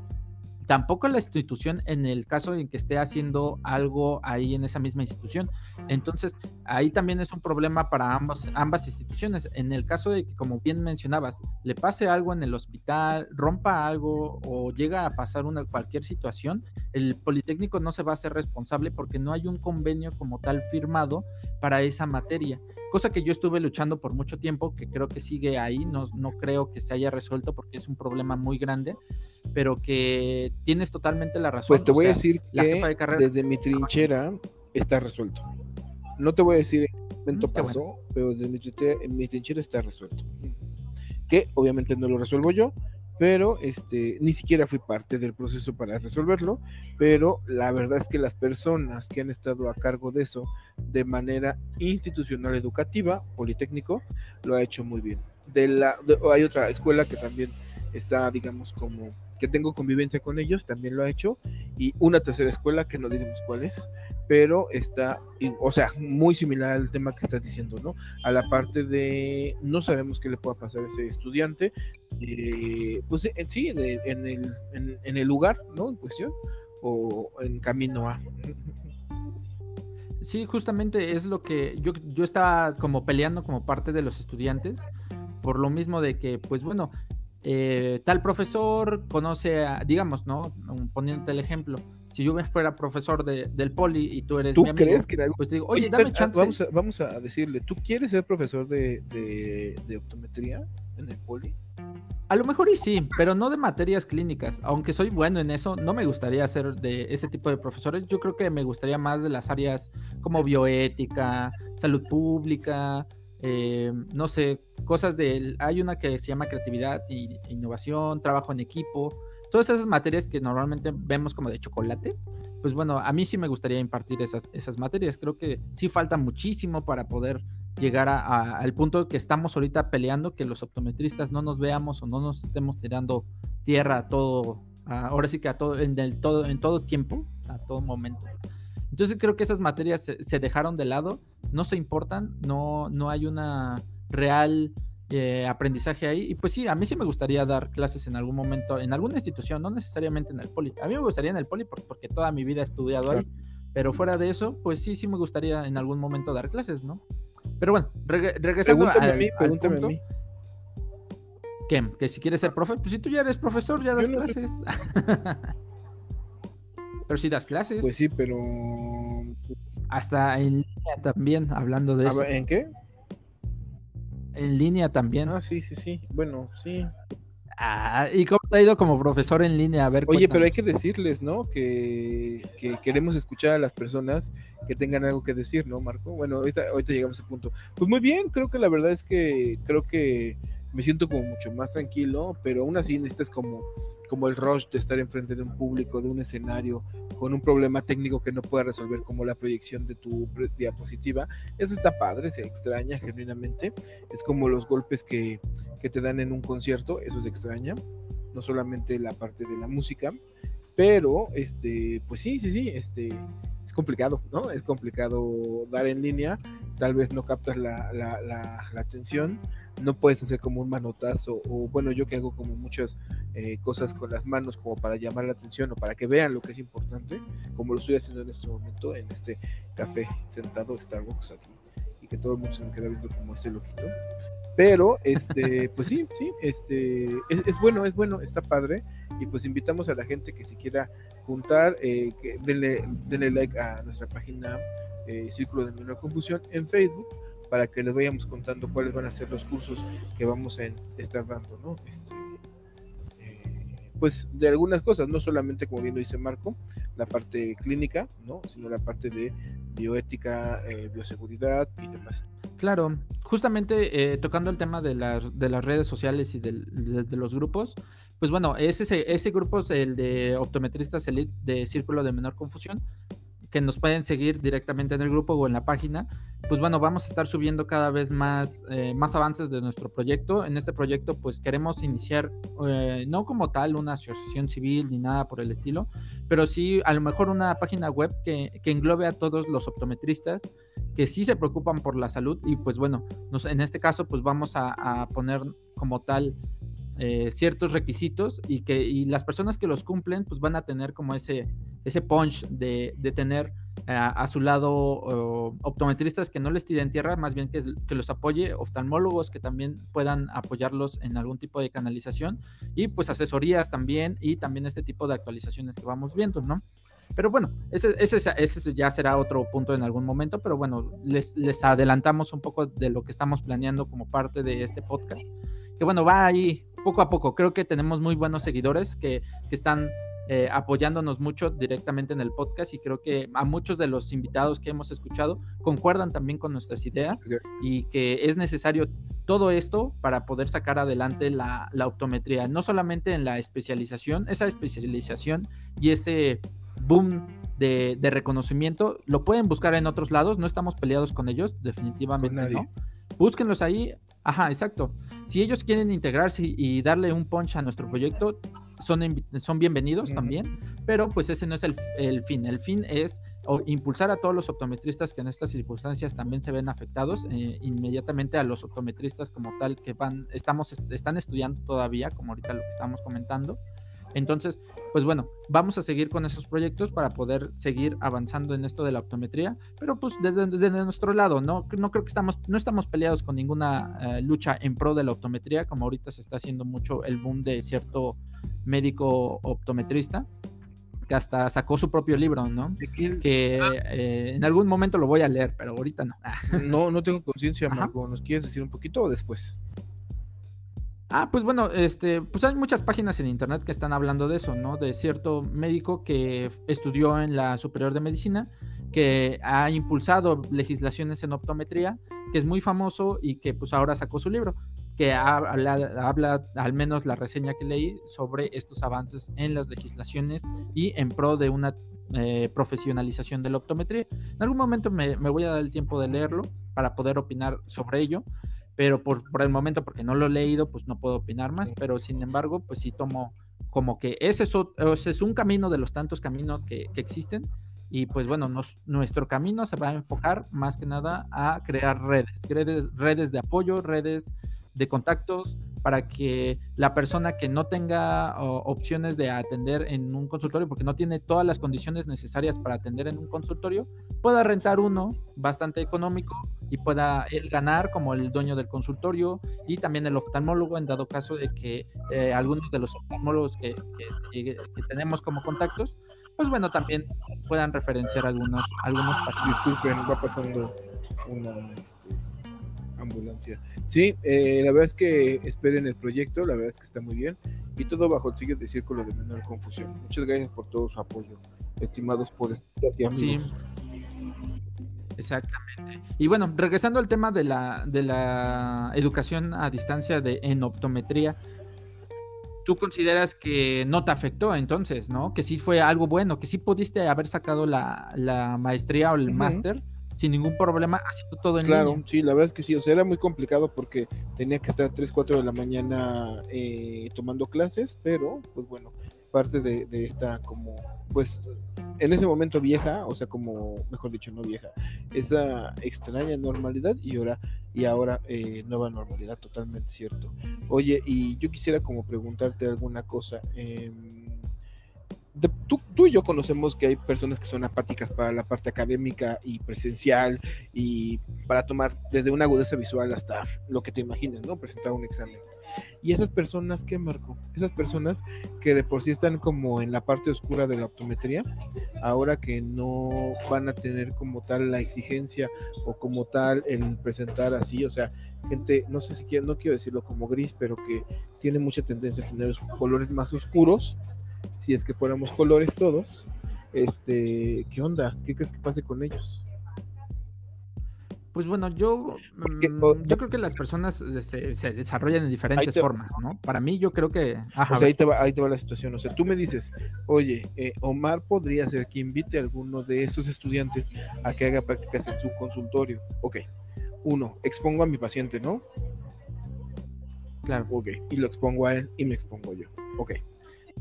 tampoco la institución en el caso en que esté haciendo algo ahí en esa misma institución. Entonces, ahí también es un problema para ambas, ambas instituciones. En el caso de que, como bien mencionabas, le pase algo en el hospital, rompa algo o llega a pasar una cualquier situación, el Politécnico no se va a hacer responsable porque no hay un convenio como tal firmado para esa materia cosa que yo estuve luchando por mucho tiempo, que creo que sigue ahí, no, no creo que se haya resuelto porque es un problema muy grande, pero que tienes totalmente la razón. Pues te voy a decir que desde mi trinchera, está resuelto. No te voy a decir en qué momento mm, pasó, pero desde mi, en mi trinchera está resuelto. Que obviamente no lo resuelvo yo, pero este, ni siquiera fui parte del proceso para resolverlo, pero la verdad es que las personas que han estado a cargo de eso de manera institucional educativa, Politécnico, lo ha hecho muy bien. De la, hay otra escuela que también está, digamos, como que tengo convivencia con ellos, también lo ha hecho, y una tercera escuela que no diremos cuál es, pero está, o sea, muy similar al tema que estás diciendo, ¿no? A la parte de no sabemos qué le pueda pasar a ese estudiante, eh, pues en, sí, en el, en, el lugar, ¿no? En cuestión, o en camino a. Sí, justamente es lo que yo, yo estaba como peleando como parte de los estudiantes, por lo mismo de que, pues bueno, eh, tal profesor conoce a, digamos, ¿no? Poniéndote el ejemplo, si yo fuera profesor de, del poli y tú eres mi amigo, crees que pues te digo, oye, dame chance. Vamos a, vamos a, decirle, ¿tú quieres ser profesor de, de, optometría en el poli? A lo mejor y sí, pero no de materias clínicas. Aunque soy bueno en eso, no me gustaría ser de ese tipo de profesores. Yo creo que me gustaría más de las áreas como bioética, salud pública, eh, no sé, cosas de... Hay una que se llama creatividad e innovación, trabajo en equipo, todas esas materias que normalmente vemos como de chocolate. Pues bueno, a mí sí me gustaría impartir esas, esas materias. Creo que sí falta muchísimo para poder llegar al punto que estamos ahorita peleando, que los optometristas no nos veamos o no nos estemos tirando tierra a todo, ahora sí que a todo, en, el, todo, en todo tiempo, a todo momento. Entonces creo que esas materias se, dejaron de lado, no se importan, no, no hay una real eh, aprendizaje ahí. Y pues sí, a mí sí me gustaría dar clases en algún momento, en alguna institución, no necesariamente en el poli. A mí me gustaría en el poli porque toda mi vida he estudiado ahí. Pero fuera de eso, pues sí, sí me gustaría en algún momento dar clases, ¿no? Pero bueno, regresando pregúntame a mí, pregúntame a mí. ¿Qué? ¿Que si quieres ser profe? Pues si tú ya eres profesor, ya das clases. Pero si das clases. Pues sí, pero. Hasta en línea también, hablando de eso. ¿En qué? En línea también. Ah, sí, sí, sí. Bueno, sí. Ah, ¿y cómo te ha ido como profesor en línea? A ver, Oye, pero hay que decirles, ¿no? Que, que, queremos escuchar a las personas que tengan algo que decir, ¿no, Marco? Bueno, ahorita, ahorita llegamos a ese punto. Pues muy bien, creo que la verdad es que creo que me siento como mucho más tranquilo, pero aún así necesitas como como el rush de estar enfrente de un público, de un escenario, con un problema técnico que no pueda resolver como la proyección de tu diapositiva. Eso está padre, se extraña genuinamente. Es como los golpes que, que te dan en un concierto, eso se extraña. No solamente la parte de la música, pero este, pues sí, sí, sí, este, es complicado, ¿no? Es complicado dar en línea, tal vez no captas la, la, atención no puedes hacer como un manotazo o bueno yo que hago como muchas eh, cosas con las manos como para llamar la atención o para que vean lo que es importante como lo estoy haciendo en este momento en este café sentado Starbucks aquí y que todo el mundo se me queda viendo como este loquito. Pero este pues sí sí este es, bueno es bueno está padre y pues invitamos a la gente que se quiera juntar eh, que denle, denle like a nuestra página eh, Círculo de Menor Confusión en Facebook para que les vayamos contando cuáles van a ser los cursos que vamos a estar dando, ¿no? Este, eh, pues de algunas cosas, no solamente como bien lo dice Marco, la parte clínica, ¿no? Sino la parte de bioética, eh, bioseguridad y demás. Claro, justamente eh, tocando el tema de las, de las redes sociales y de, los grupos, pues bueno, ese, ese grupo es el de optometristas elite de Círculo de Menor Confusión, que nos pueden seguir directamente en el grupo o en la página, pues bueno, vamos a estar subiendo cada vez más, eh, más avances de nuestro proyecto. En este proyecto, pues queremos iniciar, eh, no como tal una asociación civil ni nada por el estilo, pero sí a lo mejor una página web que, que englobe a todos los optometristas que sí se preocupan por la salud y pues bueno, en este caso pues vamos a poner como tal eh, ciertos requisitos y que y las personas que los cumplen pues van a tener como ese, ese punch de, de tener eh, a su lado optometristas que no les tiren tierra, más bien que, que, los apoye, oftalmólogos que también puedan apoyarlos en algún tipo de canalización y pues asesorías también y también este tipo de actualizaciones que vamos viendo, ¿no? Pero bueno, ese, ese, ese, ya será otro punto en algún momento, pero bueno, les, les adelantamos un poco de lo que estamos planeando como parte de este podcast. Que bueno, va ahí poco a poco. Creo que tenemos muy buenos seguidores que, que están eh, apoyándonos mucho directamente en el podcast y creo que a muchos de los invitados que hemos escuchado concuerdan también con nuestras ideas y que es necesario todo esto para poder sacar adelante la, optometría, no solamente en la especialización, esa especialización y ese boom de, reconocimiento, lo pueden buscar en otros lados, no estamos peleados con ellos, definitivamente no. Búsquenlos ahí, ajá, exacto. Si ellos quieren integrarse y darle un punch a nuestro proyecto, son, son bienvenidos también, pero pues ese no es el, fin. El fin es impulsar a todos los optometristas que en estas circunstancias también se ven afectados, eh, inmediatamente a los optometristas como tal que van, estamos, están estudiando todavía, como ahorita lo que estamos comentando, entonces, pues bueno, vamos a seguir con esos proyectos para poder seguir avanzando en esto de la optometría, pero pues desde, nuestro lado, ¿no? No creo que estamos, no estamos peleados con ninguna eh, lucha en pro de la optometría, como ahorita se está haciendo mucho el boom de cierto médico optometrista que hasta sacó su propio libro, ¿no? Que ah. eh, en algún momento lo voy a leer, pero ahorita no. no, no tengo conciencia, Marco. ¿Nos quieres decir un poquito o después? Ah, pues bueno, este, pues hay muchas páginas en internet que están hablando de eso, ¿no? De cierto médico que estudió en la Superior de Medicina, que ha impulsado legislaciones en optometría, que es muy famoso y que pues ahora sacó su libro, que habla, al menos la reseña que leí sobre estos avances en las legislaciones y en pro de una eh, profesionalización de la optometría. En algún momento me, me voy a dar el tiempo de leerlo para poder opinar sobre ello pero por, por, el momento, porque no lo he leído, pues no puedo opinar más, pero sin embargo, pues sí tomo como que ese es, ese es un camino de los tantos caminos que, que existen y pues bueno, nos, nuestro camino se va a enfocar más que nada a crear redes, redes, redes de apoyo, redes de contactos, para que la persona que no tenga opciones de atender en un consultorio, porque no tiene todas las condiciones necesarias para atender en un consultorio, pueda rentar uno bastante económico y pueda él ganar como el dueño del consultorio y también el oftalmólogo en dado caso de que eh, algunos de los oftalmólogos que, tenemos como contactos, pues bueno, también puedan referenciar algunos, algunos pacientes. Disculpen, va pasando una... Este ambulancia. Sí, eh, la verdad es que esperen el proyecto, la verdad es que está muy bien y todo bajo el signo de círculo de menor confusión. Muchas gracias por todo su apoyo, estimados por y amigos. Exactamente. Y bueno, regresando al tema de la, de la educación a distancia de, en optometría, tú consideras que no te afectó entonces, ¿no? Que sí fue algo bueno, que sí pudiste haber sacado la, la maestría o el máster sin ningún problema haciendo todo en claro, sí, la verdad es que sí, o sea, era muy complicado porque tenía que estar 3, 4 de la mañana eh, tomando clases, pero pues bueno, parte de, esta como, pues en ese momento vieja, o sea, como, mejor dicho, no vieja, esa extraña normalidad y ahora, y ahora eh, nueva normalidad, totalmente cierto. Oye, y yo quisiera como preguntarte alguna cosa. Eh, tú, tú, y yo conocemos que hay personas que son apáticas para la parte académica y presencial y para tomar desde una agudeza visual hasta lo que te imagines, ¿no? Presentar un examen. Y esas personas, ¿qué marco? Esas personas que de por sí están como en la parte oscura de la optometría, ahora que no van a tener como tal la exigencia o como tal el presentar así, o sea, gente, no sé si quiero, no quiero decirlo como gris, pero que tiene mucha tendencia a tener colores más oscuros, si es que fuéramos colores todos, este, ¿qué onda? ¿Qué crees que pase con ellos? Pues bueno, yo, mm, yo creo que las personas se, desarrollan en diferentes formas, ¿no? Para mí yo creo que... o sea, ahí te, va, ahí te va la situación. O sea, tú me dices, oye, eh, Omar podría ser que invite a alguno de estos estudiantes a que haga prácticas en su consultorio. Ok. Uno, expongo a mi paciente, ¿no? Claro. Ok. Y lo expongo a él y me expongo yo. Ok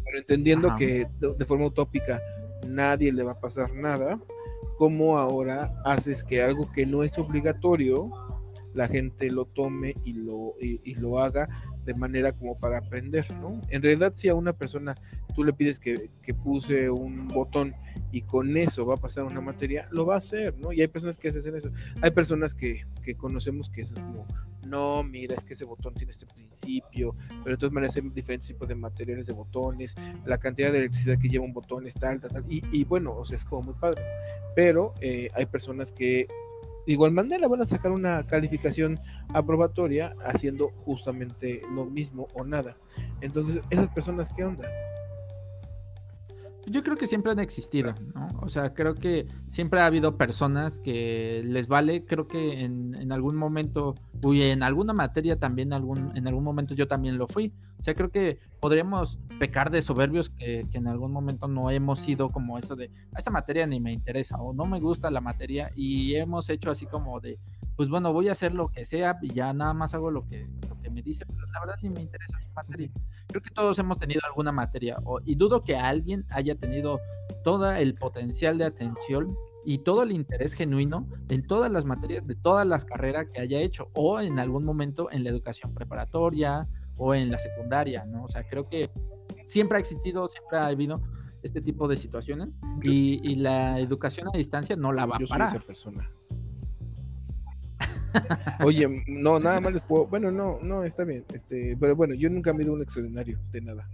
pero entendiendo que de, forma utópica nadie le va a pasar nada, ¿cómo ahora haces que algo que no es obligatorio, la gente lo tome y lo, y, lo haga de manera como para aprender, ¿no? En realidad, si a una persona tú le pides que, que, puse un botón y con eso va a pasar una materia, lo va a hacer, ¿no? Y hay personas que hacen eso. Hay personas que, que conocemos que es como no, mira, es que ese botón tiene este principio, pero de todas maneras hay diferentes tipos de materiales de botones, la cantidad de electricidad que lleva un botón es tal, tal, tal, y, bueno, o sea, es como muy padre, pero eh, hay personas que igual manera van a sacar una calificación aprobatoria haciendo justamente lo mismo o nada. Entonces, esas personas, ¿qué onda? Yo creo que siempre han existido, ¿no? O sea, creo que siempre ha habido personas que les vale, creo que en, en algún momento, uy, en alguna materia también, algún, en algún momento yo también lo fui. O sea, creo que podríamos pecar de soberbios que, en algún momento no hemos sido como eso de, a esa materia ni me interesa o no me gusta la materia y hemos hecho así como de, pues bueno, voy a hacer lo que sea y ya nada más hago lo que, lo que me dice, pero la verdad ni me interesa su materia. Creo que todos hemos tenido alguna materia y dudo que alguien haya tenido todo el potencial de atención y todo el interés genuino en todas las materias de todas las carreras que haya hecho o en algún momento en la educación preparatoria o en la secundaria, ¿no? O sea, creo que siempre ha existido, siempre ha habido este tipo de situaciones y, la educación a distancia no la va a parar. persona. Oye, no, nada más les puedo. Bueno, no, no, está bien. Este, pero bueno, yo nunca me he ido un extraordinario de nada.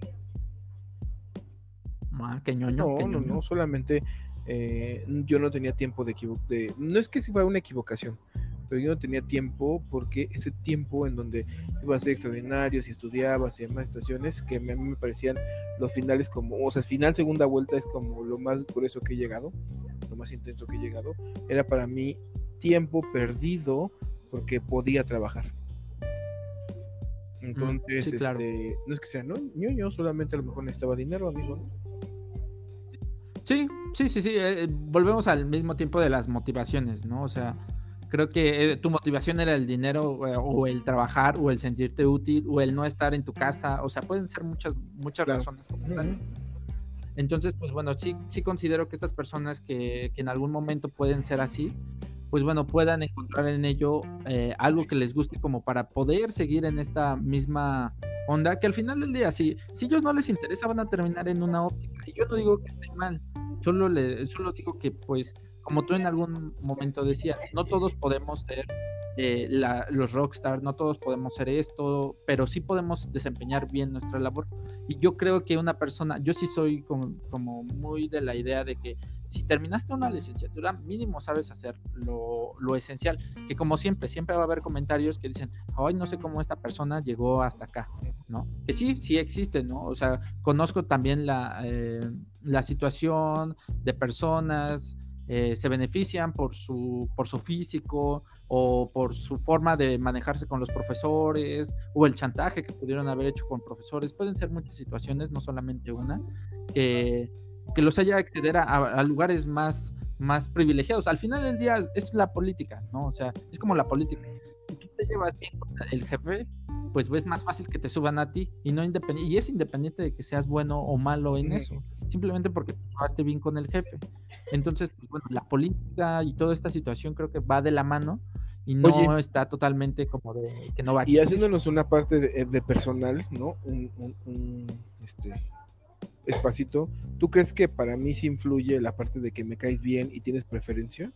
Ah, qué ñoño, no, no, no, solamente eh, yo no tenía tiempo de, de No es que si fuera una equivocación, pero yo no tenía tiempo porque ese tiempo en donde iba a ser extraordinarios y estudiabas y demás situaciones que a mí me parecían los finales como, o sea, final segunda vuelta es como lo más por eso que he llegado, lo más intenso que he llegado, era para mí tiempo perdido porque podía trabajar. Entonces, este, no es que sea, no, yo solamente a lo mejor necesitaba dinero, amigo, Sí, sí, sí, sí. Eh, volvemos al mismo tiempo de las motivaciones, ¿no? O sea, creo que eh, tu motivación era el dinero eh, o el trabajar o el sentirte útil o el no estar en tu casa. O sea, pueden ser muchas, muchas razones. Entonces, pues bueno, sí, sí considero que estas personas que, que en algún momento pueden ser así, pues bueno, puedan encontrar en ello eh, algo que les guste como para poder seguir en esta misma onda, que al final del día, si, si ellos no les interesa, van a terminar en una óptica. Y yo no digo que esté mal, solo, le, solo digo que pues, como tú en algún momento decías, no todos podemos ser eh, la, los rockstar, no todos podemos ser esto, pero sí podemos desempeñar bien nuestra labor. Y yo creo que una persona, yo sí soy como, como muy de la idea de que si terminaste una licenciatura, mínimo sabes hacer lo, lo, esencial. Que como siempre, siempre va a haber comentarios que dicen, ay, no sé cómo esta persona llegó hasta acá, ¿no? Que sí, sí existe, ¿no? O sea, conozco también la, eh, la situación de personas, eh, se benefician por su, por su físico o por su forma de manejarse con los profesores o el chantaje que pudieron haber hecho con profesores. Pueden ser muchas situaciones, no solamente una, que que los haya acceder a, lugares más, más privilegiados. Al final del día es la política, ¿no? O sea, es como la política. Si tú te llevas bien con el jefe, pues es más fácil que te suban a ti y no independiente y es independiente de que seas bueno o malo en eso, simplemente porque te llevaste bien con el jefe. Entonces, pues, bueno, la política y toda esta situación creo que va de la mano y no está totalmente como de que no va a Y haciéndonos una parte de, personal, ¿no? Un, un, un, este, Espacito, ¿tú crees que para mí sí influye la parte de que me caes bien y tienes preferencia?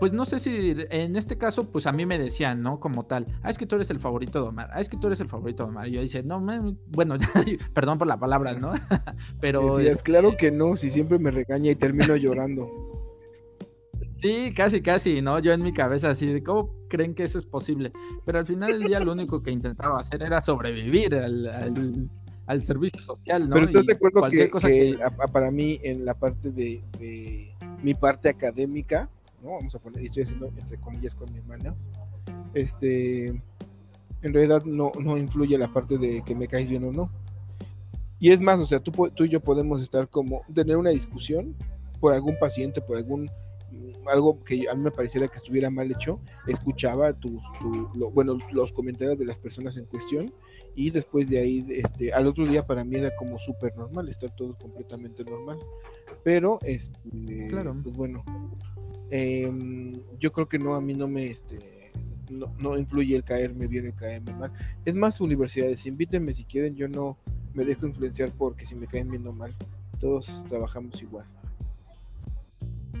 Pues no sé si en este caso, pues a mí me decían, ¿no? Como tal, ah, es que tú eres el favorito de Omar, ah, es que tú eres el favorito de Omar. Y yo dice, no, bueno, perdón por la palabra, ¿no? Pero. es claro que no, si siempre me regaña y termino llorando. Sí, casi, casi, ¿no? Yo en mi cabeza así de cómo creen que eso es posible. Pero al final del día lo único que intentaba hacer era sobrevivir al al servicio social, ¿no? Pero estoy de acuerdo que, que, para mí en la parte de, mi parte académica, Vamos a poner, estoy haciendo entre comillas con mis manos, este, en realidad no, no influye la parte de que me caes bien o no. Y es más, o sea, tú, tú y yo podemos estar como, tener una discusión por algún paciente, por algún algo que a mí me pareciera que estuviera mal hecho, escuchaba tus, bueno, los comentarios de las personas en cuestión y después de ahí, este, al otro día para mí era como súper normal, está todo completamente normal. Pero, este, claro. pues bueno, em, yo creo que no, a mí no me, este, no, no, influye el caerme bien, el caerme mal. Es más, universidades, invítenme si quieren, yo no me dejo influenciar porque si me caen bien o mal, todos trabajamos igual.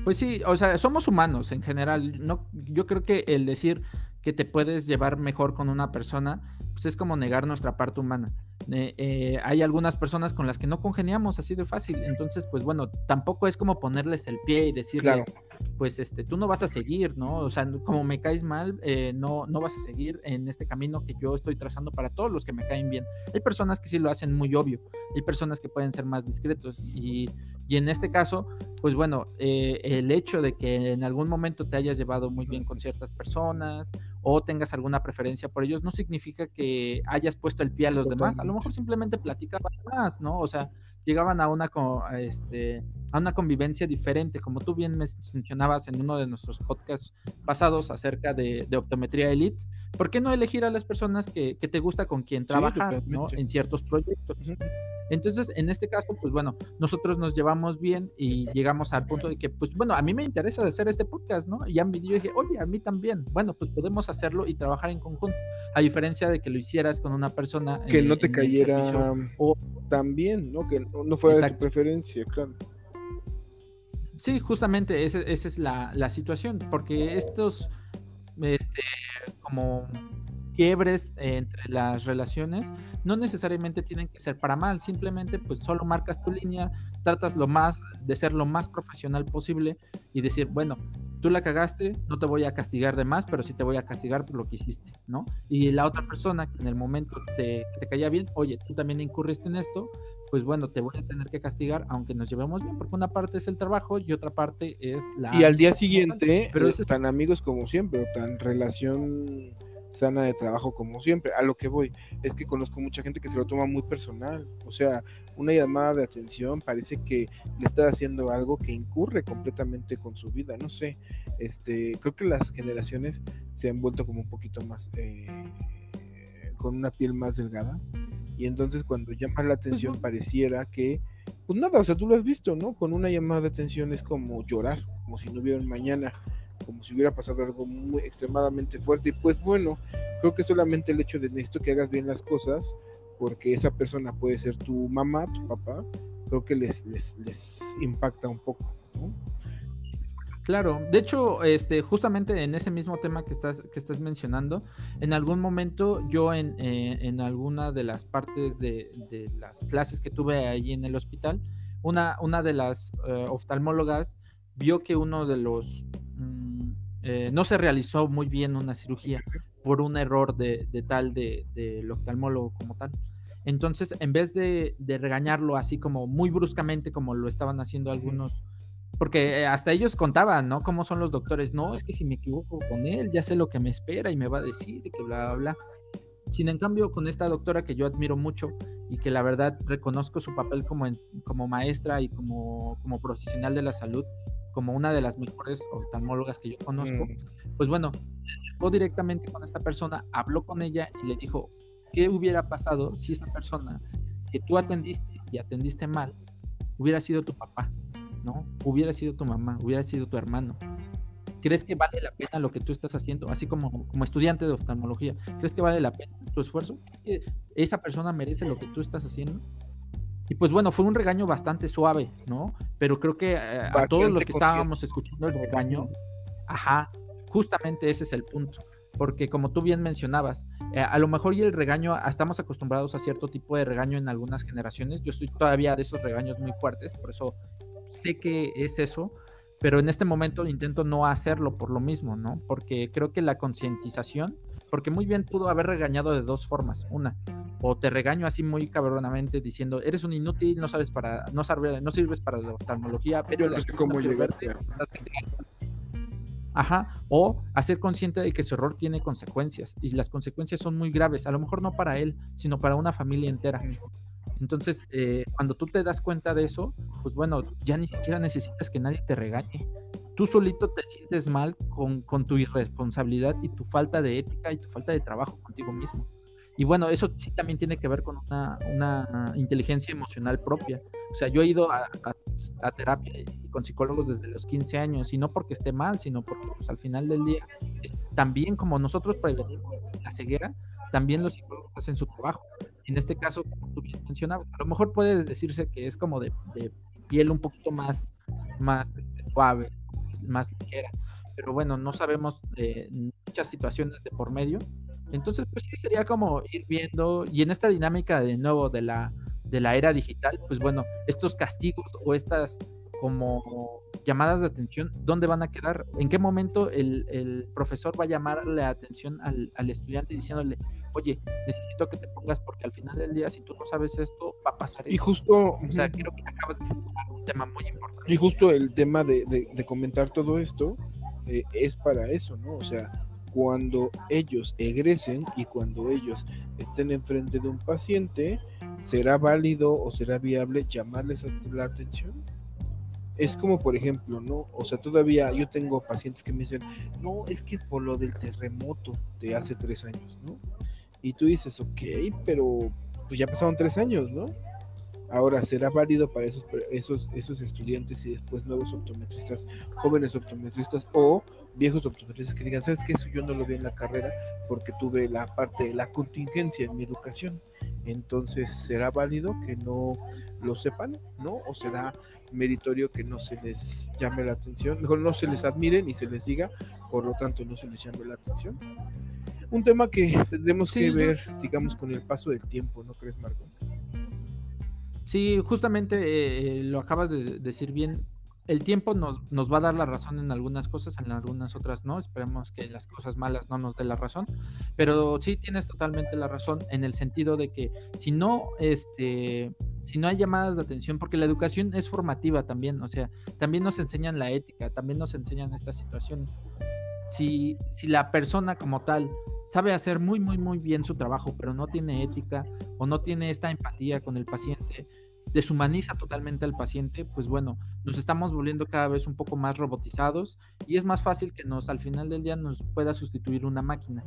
Pues sí, o sea, somos humanos en general. No, yo creo que el decir que te puedes llevar mejor con una persona, pues es como negar nuestra parte humana. Eh, eh, hay algunas personas con las que no congeniamos así de fácil, entonces, pues bueno, tampoco es como ponerles el pie y decirles, pues este, tú no vas a seguir, ¿no? O sea, como me caes mal, eh, no, no vas a seguir en este camino que yo estoy trazando para todos los que me caen bien. Hay personas que sí lo hacen muy obvio, hay personas que pueden ser más discretos y, y en este caso, pues bueno, el hecho de que en algún momento te hayas llevado muy bien con ciertas personas o tengas alguna preferencia por ellos, no significa que hayas puesto el pie a los demás, a lo mejor simplemente platicabas más, ¿no? O sea, llegaban a una, este, a una convivencia diferente, como tú bien mencionabas en uno de nuestros podcasts pasados acerca de, optometría elite, ¿por qué no elegir a las personas que, te gusta con quien trabajar en ciertos proyectos? Entonces, en este caso, pues bueno, nosotros nos llevamos bien y llegamos al punto de que, pues bueno, a mí me interesa hacer este podcast, ¿no? Y yo dije, oye, a mí también. Bueno, pues podemos hacerlo y trabajar en conjunto, a diferencia de que lo hicieras con una persona. Que no te cayera o... también, ¿no? Que no fuera de tu preferencia, claro. Sí, justamente esa, es la, la situación, porque estos, este, como quiebres entre las relaciones no necesariamente tienen que ser para mal, simplemente pues solo marcas tu línea, tratas lo más de ser lo más profesional posible y decir, bueno, tú la cagaste, no te voy a castigar de más, pero sí te voy a castigar por lo que hiciste, ¿no? Y la otra persona que en el momento te, te caía bien, oye, tú también incurriste en esto, pues bueno, te voy a tener que castigar aunque nos llevemos bien, porque una parte es el trabajo y otra parte es la... Y al día siguiente, pero es tan amigos como siempre, tan relación sana de trabajo como siempre. A lo que voy es que conozco mucha gente que se lo toma muy personal. O sea, una llamada de atención parece que le está haciendo algo que incurre completamente con su vida. No sé, este, creo que las generaciones se han vuelto como un poquito más eh, con una piel más delgada. Y entonces cuando llama la atención pareciera que, pues nada, o sea, tú lo has visto, ¿no? Con una llamada de atención es como llorar, como si no hubiera un mañana como si hubiera pasado algo muy extremadamente fuerte. Y pues bueno, creo que solamente el hecho de necesito que hagas bien las cosas, porque esa persona puede ser tu mamá, tu papá, creo que les, les, les impacta un poco. Claro, de hecho, este, justamente en ese mismo tema que estás, que estás mencionando, en algún momento yo en, eh, en alguna de las partes de, de, las clases que tuve allí en el hospital, una, una de las eh, oftalmólogas vio que uno de los eh, no se realizó muy bien una cirugía por un error de, tal del de, oftalmólogo como tal. Entonces, en vez de, regañarlo así como muy bruscamente como lo estaban haciendo algunos, porque eh, hasta ellos contaban, ¿no? Cómo son los doctores. No, es que si me equivoco con él, ya sé lo que me espera y me va a decir y que bla, bla, bla. Sin en cambio, con esta doctora que yo admiro mucho y que la verdad reconozco su papel como, como maestra y como, como profesional de la salud, como una de las mejores oftalmólogas que yo conozco, mm. pues bueno, fue directamente con esta persona, habló con ella y le dijo, ¿qué hubiera pasado si esta persona que tú atendiste y atendiste mal hubiera sido tu papá? ¿No? Hubiera sido tu mamá, hubiera sido tu hermano. ¿Crees que vale la pena lo que tú estás haciendo? Así como, como estudiante de oftalmología, ¿crees que vale la pena tu esfuerzo? ¿Crees que esa persona merece lo que tú estás haciendo? Y pues bueno, fue un regaño bastante suave, ¿no? Pero creo que eh, a todos los que estábamos escuchando el regaño, ajá, justamente ese es el punto. Porque como tú bien mencionabas, eh, a lo mejor y el regaño, ah, estamos acostumbrados a cierto tipo de regaño en algunas generaciones. Yo estoy todavía de esos regaños muy fuertes, por eso sé que es eso, pero en este momento intento no hacerlo por lo mismo, ¿no? Porque creo que la concientización, porque muy bien pudo haber regañado de dos formas. Una, o te regaño así muy cabronamente diciendo, eres un inútil, no sabes para, no, sabes, no sirves para la oftalmología, pero no sé cómo llegarte. Ajá, o hacer consciente de que su error tiene consecuencias y las consecuencias son muy graves, a lo mejor no para él, sino para una familia entera. Entonces, eh, cuando tú te das cuenta de eso, pues bueno, ya ni siquiera necesitas que nadie te regañe. Tú solito te sientes mal con, con tu irresponsabilidad y tu falta de ética y tu falta de trabajo contigo mismo. Y bueno, eso sí también tiene que ver con una, inteligencia emocional propia. O sea, yo he ido a, terapia y con psicólogos desde los 15 años, y no porque esté mal, sino porque pues, al final del día, también como nosotros prevenimos la ceguera, también los psicólogos hacen su trabajo. En este caso, como tú bien mencionabas, a lo mejor puede decirse que es como de, piel un poquito más, más suave, más ligera. Pero bueno, no sabemos de muchas situaciones de por medio entonces, pues sí, sería como ir viendo, y en esta dinámica de nuevo de la, de la era digital, pues bueno, estos castigos o estas como llamadas de atención, ¿dónde van a quedar? ¿En qué momento el, profesor va a llamar la atención al, estudiante diciéndole, oye, necesito que te pongas porque al final del día, si tú no sabes esto, va a pasar. Y justo, o sea, creo que acabas de un tema muy importante. Y justo el tema de, comentar todo esto eh, es para eso, ¿no? O sea, cuando ellos egresen y cuando ellos estén enfrente de un paciente, ¿será válido o será viable llamarles la atención? Es como, por ejemplo, ¿no? O sea, todavía yo tengo pacientes que me dicen, no, es que por lo del terremoto de hace tres años, ¿no? Y tú dices, ok, pero pues ya pasaron tres años, ¿no? Ahora, ¿será válido para esos, esos, esos estudiantes y después nuevos optometristas, jóvenes optometristas o viejos optometristas que digan, ¿sabes qué? Eso yo no lo vi en la carrera porque tuve la parte de la contingencia en mi educación. Entonces, ¿será válido que no lo sepan, ¿no? ¿O será meritorio que no se les llame la atención? Mejor no se les admire ni se les diga, por lo tanto no se les llame la atención. Un tema que tendremos que ver, digamos, con el paso del tiempo, ¿no crees, Marco? Sí, justamente eh, lo acabas de decir bien. El tiempo nos, nos, va a dar la razón en algunas cosas, en algunas otras no. Esperemos que las cosas malas no nos dé la razón. Pero sí tienes totalmente la razón en el sentido de que si no, este, si no hay llamadas de atención, porque la educación es formativa también, o sea, también nos enseñan la ética, también nos enseñan estas situaciones. Si, si la persona como tal sabe hacer muy, muy, muy bien su trabajo, pero no tiene ética o no tiene esta empatía con el paciente, deshumaniza totalmente al paciente, pues bueno, nos estamos volviendo cada vez un poco más robotizados y es más fácil que nos al final del día nos pueda sustituir una máquina.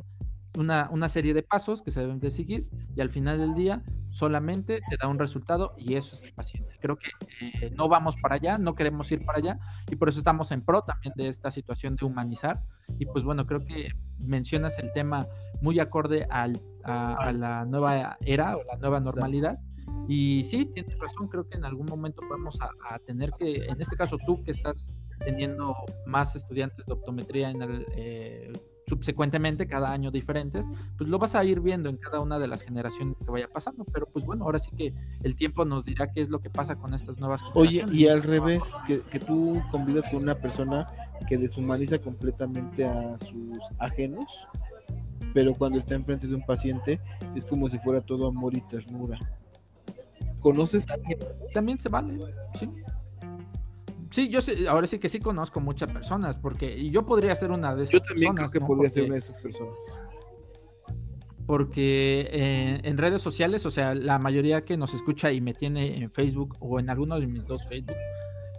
Una, una, serie de pasos que se deben de seguir y al final del día solamente te da un resultado y eso es el paciente. Creo que eh, no vamos para allá, no queremos ir para allá y por eso estamos en pro también de esta situación de humanizar y pues bueno, creo que mencionas el tema muy acorde al, a, la nueva era o la nueva normalidad y sí, tienes razón, creo que en algún momento vamos a, tener que, en este caso tú que estás teniendo más estudiantes de optometría en el... Eh, subsecuentemente cada año diferentes, pues lo vas a ir viendo en cada una de las generaciones que vaya pasando, pero pues bueno, ahora sí que el tiempo nos dirá qué es lo que pasa con estas nuevas Oye, y al revés, que, que tú convidas con una persona que deshumaniza completamente a sus ajenos, pero cuando está enfrente de un paciente es como si fuera todo amor y ternura. ¿Conoces a alguien? También se vale, sí. Sí, yo sé, ahora sí que sí conozco muchas personas, porque yo podría ser una de esas personas. Yo también creo que podría ser una de esas personas. Porque eh, en redes sociales, o sea, la mayoría que nos escucha y me tiene en Facebook o en alguno de mis dos Facebook,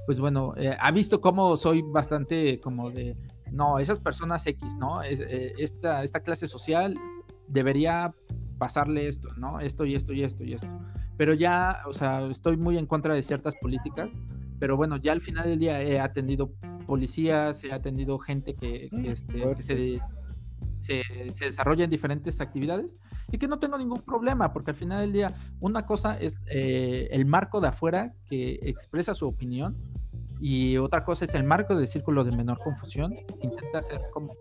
pues bueno, eh, ha visto cómo soy bastante como de, no, esas personas X, ¿no? Eh, esta, esta clase social debería pasarle esto, ¿no? Esto y esto y esto y esto. Pero ya, o sea, estoy muy en contra de ciertas políticas pero bueno, ya al final del día he atendido policías, he atendido gente que, mm, este, se, se, desarrolla en diferentes actividades y que no tengo ningún problema, porque al final del día una cosa es eh, el marco de afuera que expresa su opinión y otra cosa es el marco del círculo de menor confusión, intenta ser como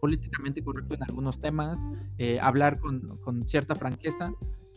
políticamente correcto en algunos temas, eh, hablar con, con cierta franqueza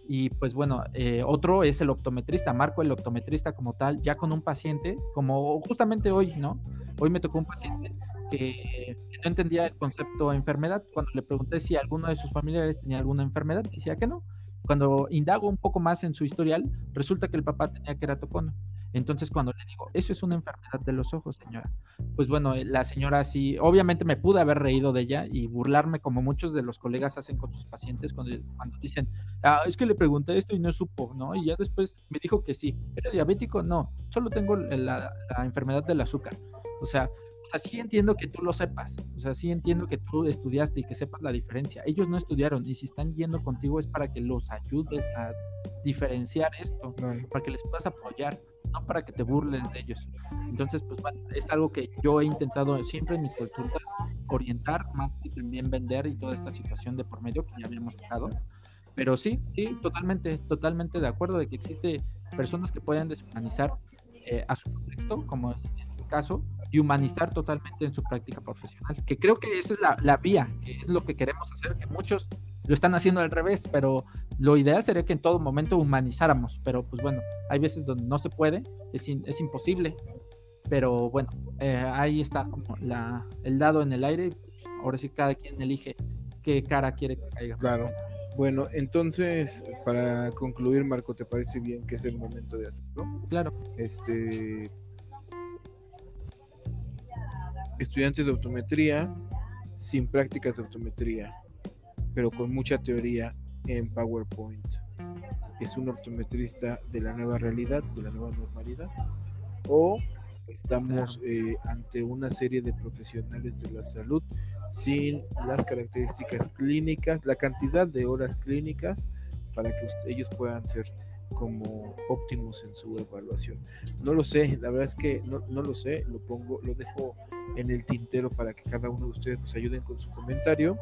y pues bueno, eh, otro es el optometrista, Marco el optometrista como tal, ya con un paciente, como justamente hoy, ¿no? Hoy me tocó un paciente que no entendía el concepto de enfermedad. Cuando le pregunté si alguno de sus familiares tenía alguna enfermedad, decía que no. Cuando indago un poco más en su historial, resulta que el papá tenía queratocono. Entonces, cuando le digo, eso es una enfermedad de los ojos, señora, pues bueno, eh, la señora sí, obviamente me pude haber reído de ella y burlarme como muchos de los colegas hacen con sus pacientes cuando, cuando dicen, ah, es que le pregunté esto y no supo, ¿no? Y ya después me dijo que sí. ¿Era diabético? No, solo tengo la, la enfermedad del azúcar. O sea, o sea, sí entiendo que tú lo sepas, o sea, sí entiendo que tú estudiaste y que sepas la diferencia. Ellos no estudiaron y si están yendo contigo es para que los ayudes a diferenciar esto, para que les puedas apoyar, no para que te burlen de ellos. Entonces, pues bueno, es algo que yo he intentado siempre en mis consultas orientar, más que también vender y toda esta situación de por medio que ya habíamos tocado. Pero sí, sí, totalmente, totalmente de acuerdo de que existe personas que pueden deshumanizar eh, a su contexto, como es en caso, y humanizar totalmente en su práctica profesional. Que creo que esa es la, la, vía, que es lo que queremos hacer, que muchos lo están haciendo al revés, pero lo ideal sería que en todo momento humanizáramos, pero pues bueno, hay veces donde no se puede, es, es imposible. Pero bueno, eh, ahí está como la, el dado en el aire. Ahora sí cada quien elige qué cara quiere que caiga. Claro. Bueno, entonces, para concluir, Marco, ¿te parece bien que es el momento de hacerlo? Claro. Este. Estudiantes de optometría sin prácticas de optometría, pero con mucha teoría en PowerPoint. ¿Es un optometrista de la nueva realidad, de la nueva normalidad? ¿O estamos eh, ante una serie de profesionales de la salud sin las características clínicas, la cantidad de horas clínicas para que ellos puedan ser como óptimos en su evaluación. No lo sé, la verdad es que no, no, lo sé, lo pongo, lo dejo en el tintero para que cada uno de ustedes nos ayuden con su comentario,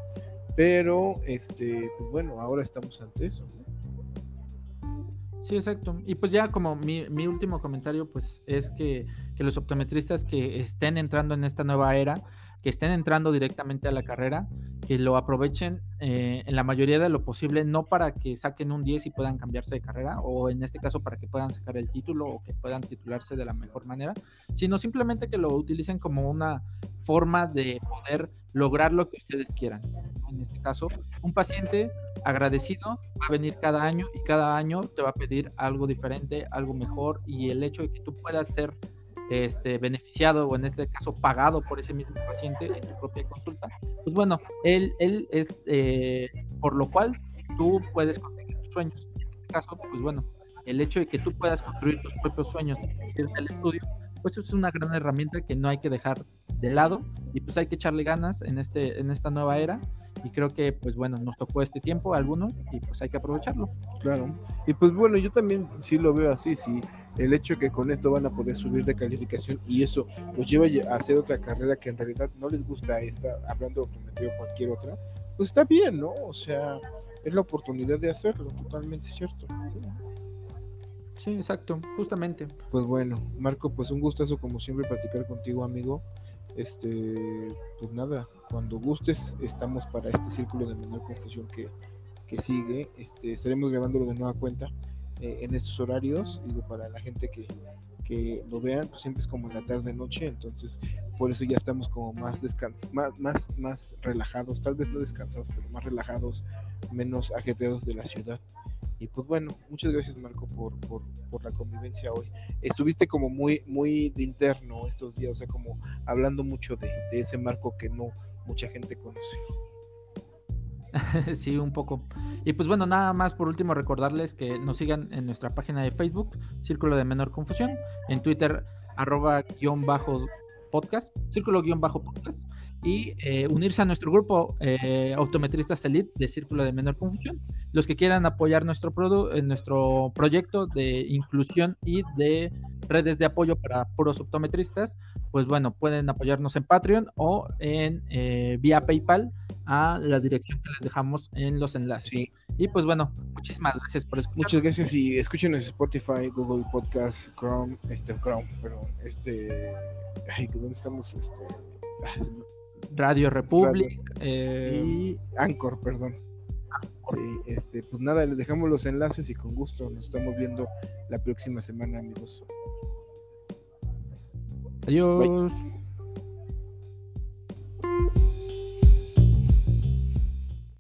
pero este, pues bueno, ahora estamos ante eso. Sí, exacto. Y pues ya como mi, mi último comentario, pues es que, que los optometristas que estén entrando en esta nueva era, que estén entrando directamente a la carrera, que lo aprovechen eh, en la mayoría de lo posible, no para que saquen un 10 y puedan cambiarse de carrera, o en este caso para que puedan sacar el título o que puedan titularse de la mejor manera, sino simplemente que lo utilicen como una forma de poder lograr lo que ustedes quieran. En este caso, un paciente agradecido va a venir cada año y cada año te va a pedir algo diferente, algo mejor, y el hecho de que tú puedas ser este, beneficiado o en este caso pagado por ese mismo paciente en tu propia consulta, pues bueno, él, él es eh, por lo cual tú puedes conseguir tus sueños. En este caso, pues bueno, el hecho de que tú puedas construir tus propios sueños desde el estudio, pues es una gran herramienta que no hay que dejar de lado y pues hay que echarle ganas en, este, en esta nueva era y creo que pues bueno, nos tocó este tiempo a algunos y pues hay que aprovecharlo. Claro. Y pues bueno, yo también sí lo veo así, sí, el hecho que con esto van a poder subir de calificación y eso los lleva a hacer otra carrera que en realidad no les gusta esta, hablando de cualquier otra, pues está bien, ¿no? O sea, es la oportunidad de hacerlo, totalmente cierto. Sí, exacto, justamente. Pues bueno, Marco, pues un gustazo como siempre platicar contigo, amigo. Este, pues nada, cuando gustes, estamos para este círculo de menor confusión que, que sigue. Este, estaremos grabándolo de nueva cuenta eh, en estos horarios, digo, para la gente que, que lo vean, pues siempre es como en la tarde noche, entonces por eso ya estamos como más descans más, más, más relajados, tal vez no descansados, pero más relajados, menos ajetreados de la ciudad. Y pues bueno, muchas gracias Marco por, por, la convivencia hoy. Estuviste como muy, muy de interno estos días, o sea, como hablando mucho de, de ese Marco que no mucha gente conoce. sí, un poco. Y pues bueno, nada más por último recordarles que nos sigan en nuestra página de Facebook, Círculo de Menor Confusión, en Twitter, arroba guion bajo podcast, círculo guion bajo podcast, y eh, unirse a nuestro grupo eh, Autometristas Elite de Círculo de Menor Confusión. Los que quieran apoyar nuestro, en eh, nuestro proyecto de inclusión y de redes de apoyo para puros optometristas, pues bueno, pueden apoyarnos en Patreon o en vía PayPal a la dirección que les dejamos en los enlaces. Y pues bueno, muchísimas gracias por escuchar. Muchas gracias y escúchenos en Spotify, Google Podcast, Chrome, este Chrome, perdón, este, ay, ¿dónde estamos? Este, Radio Republic. Eh, y Anchor, perdón. Sí, este, pues nada, les dejamos los enlaces y con gusto nos estamos viendo la próxima semana, amigos. Adiós.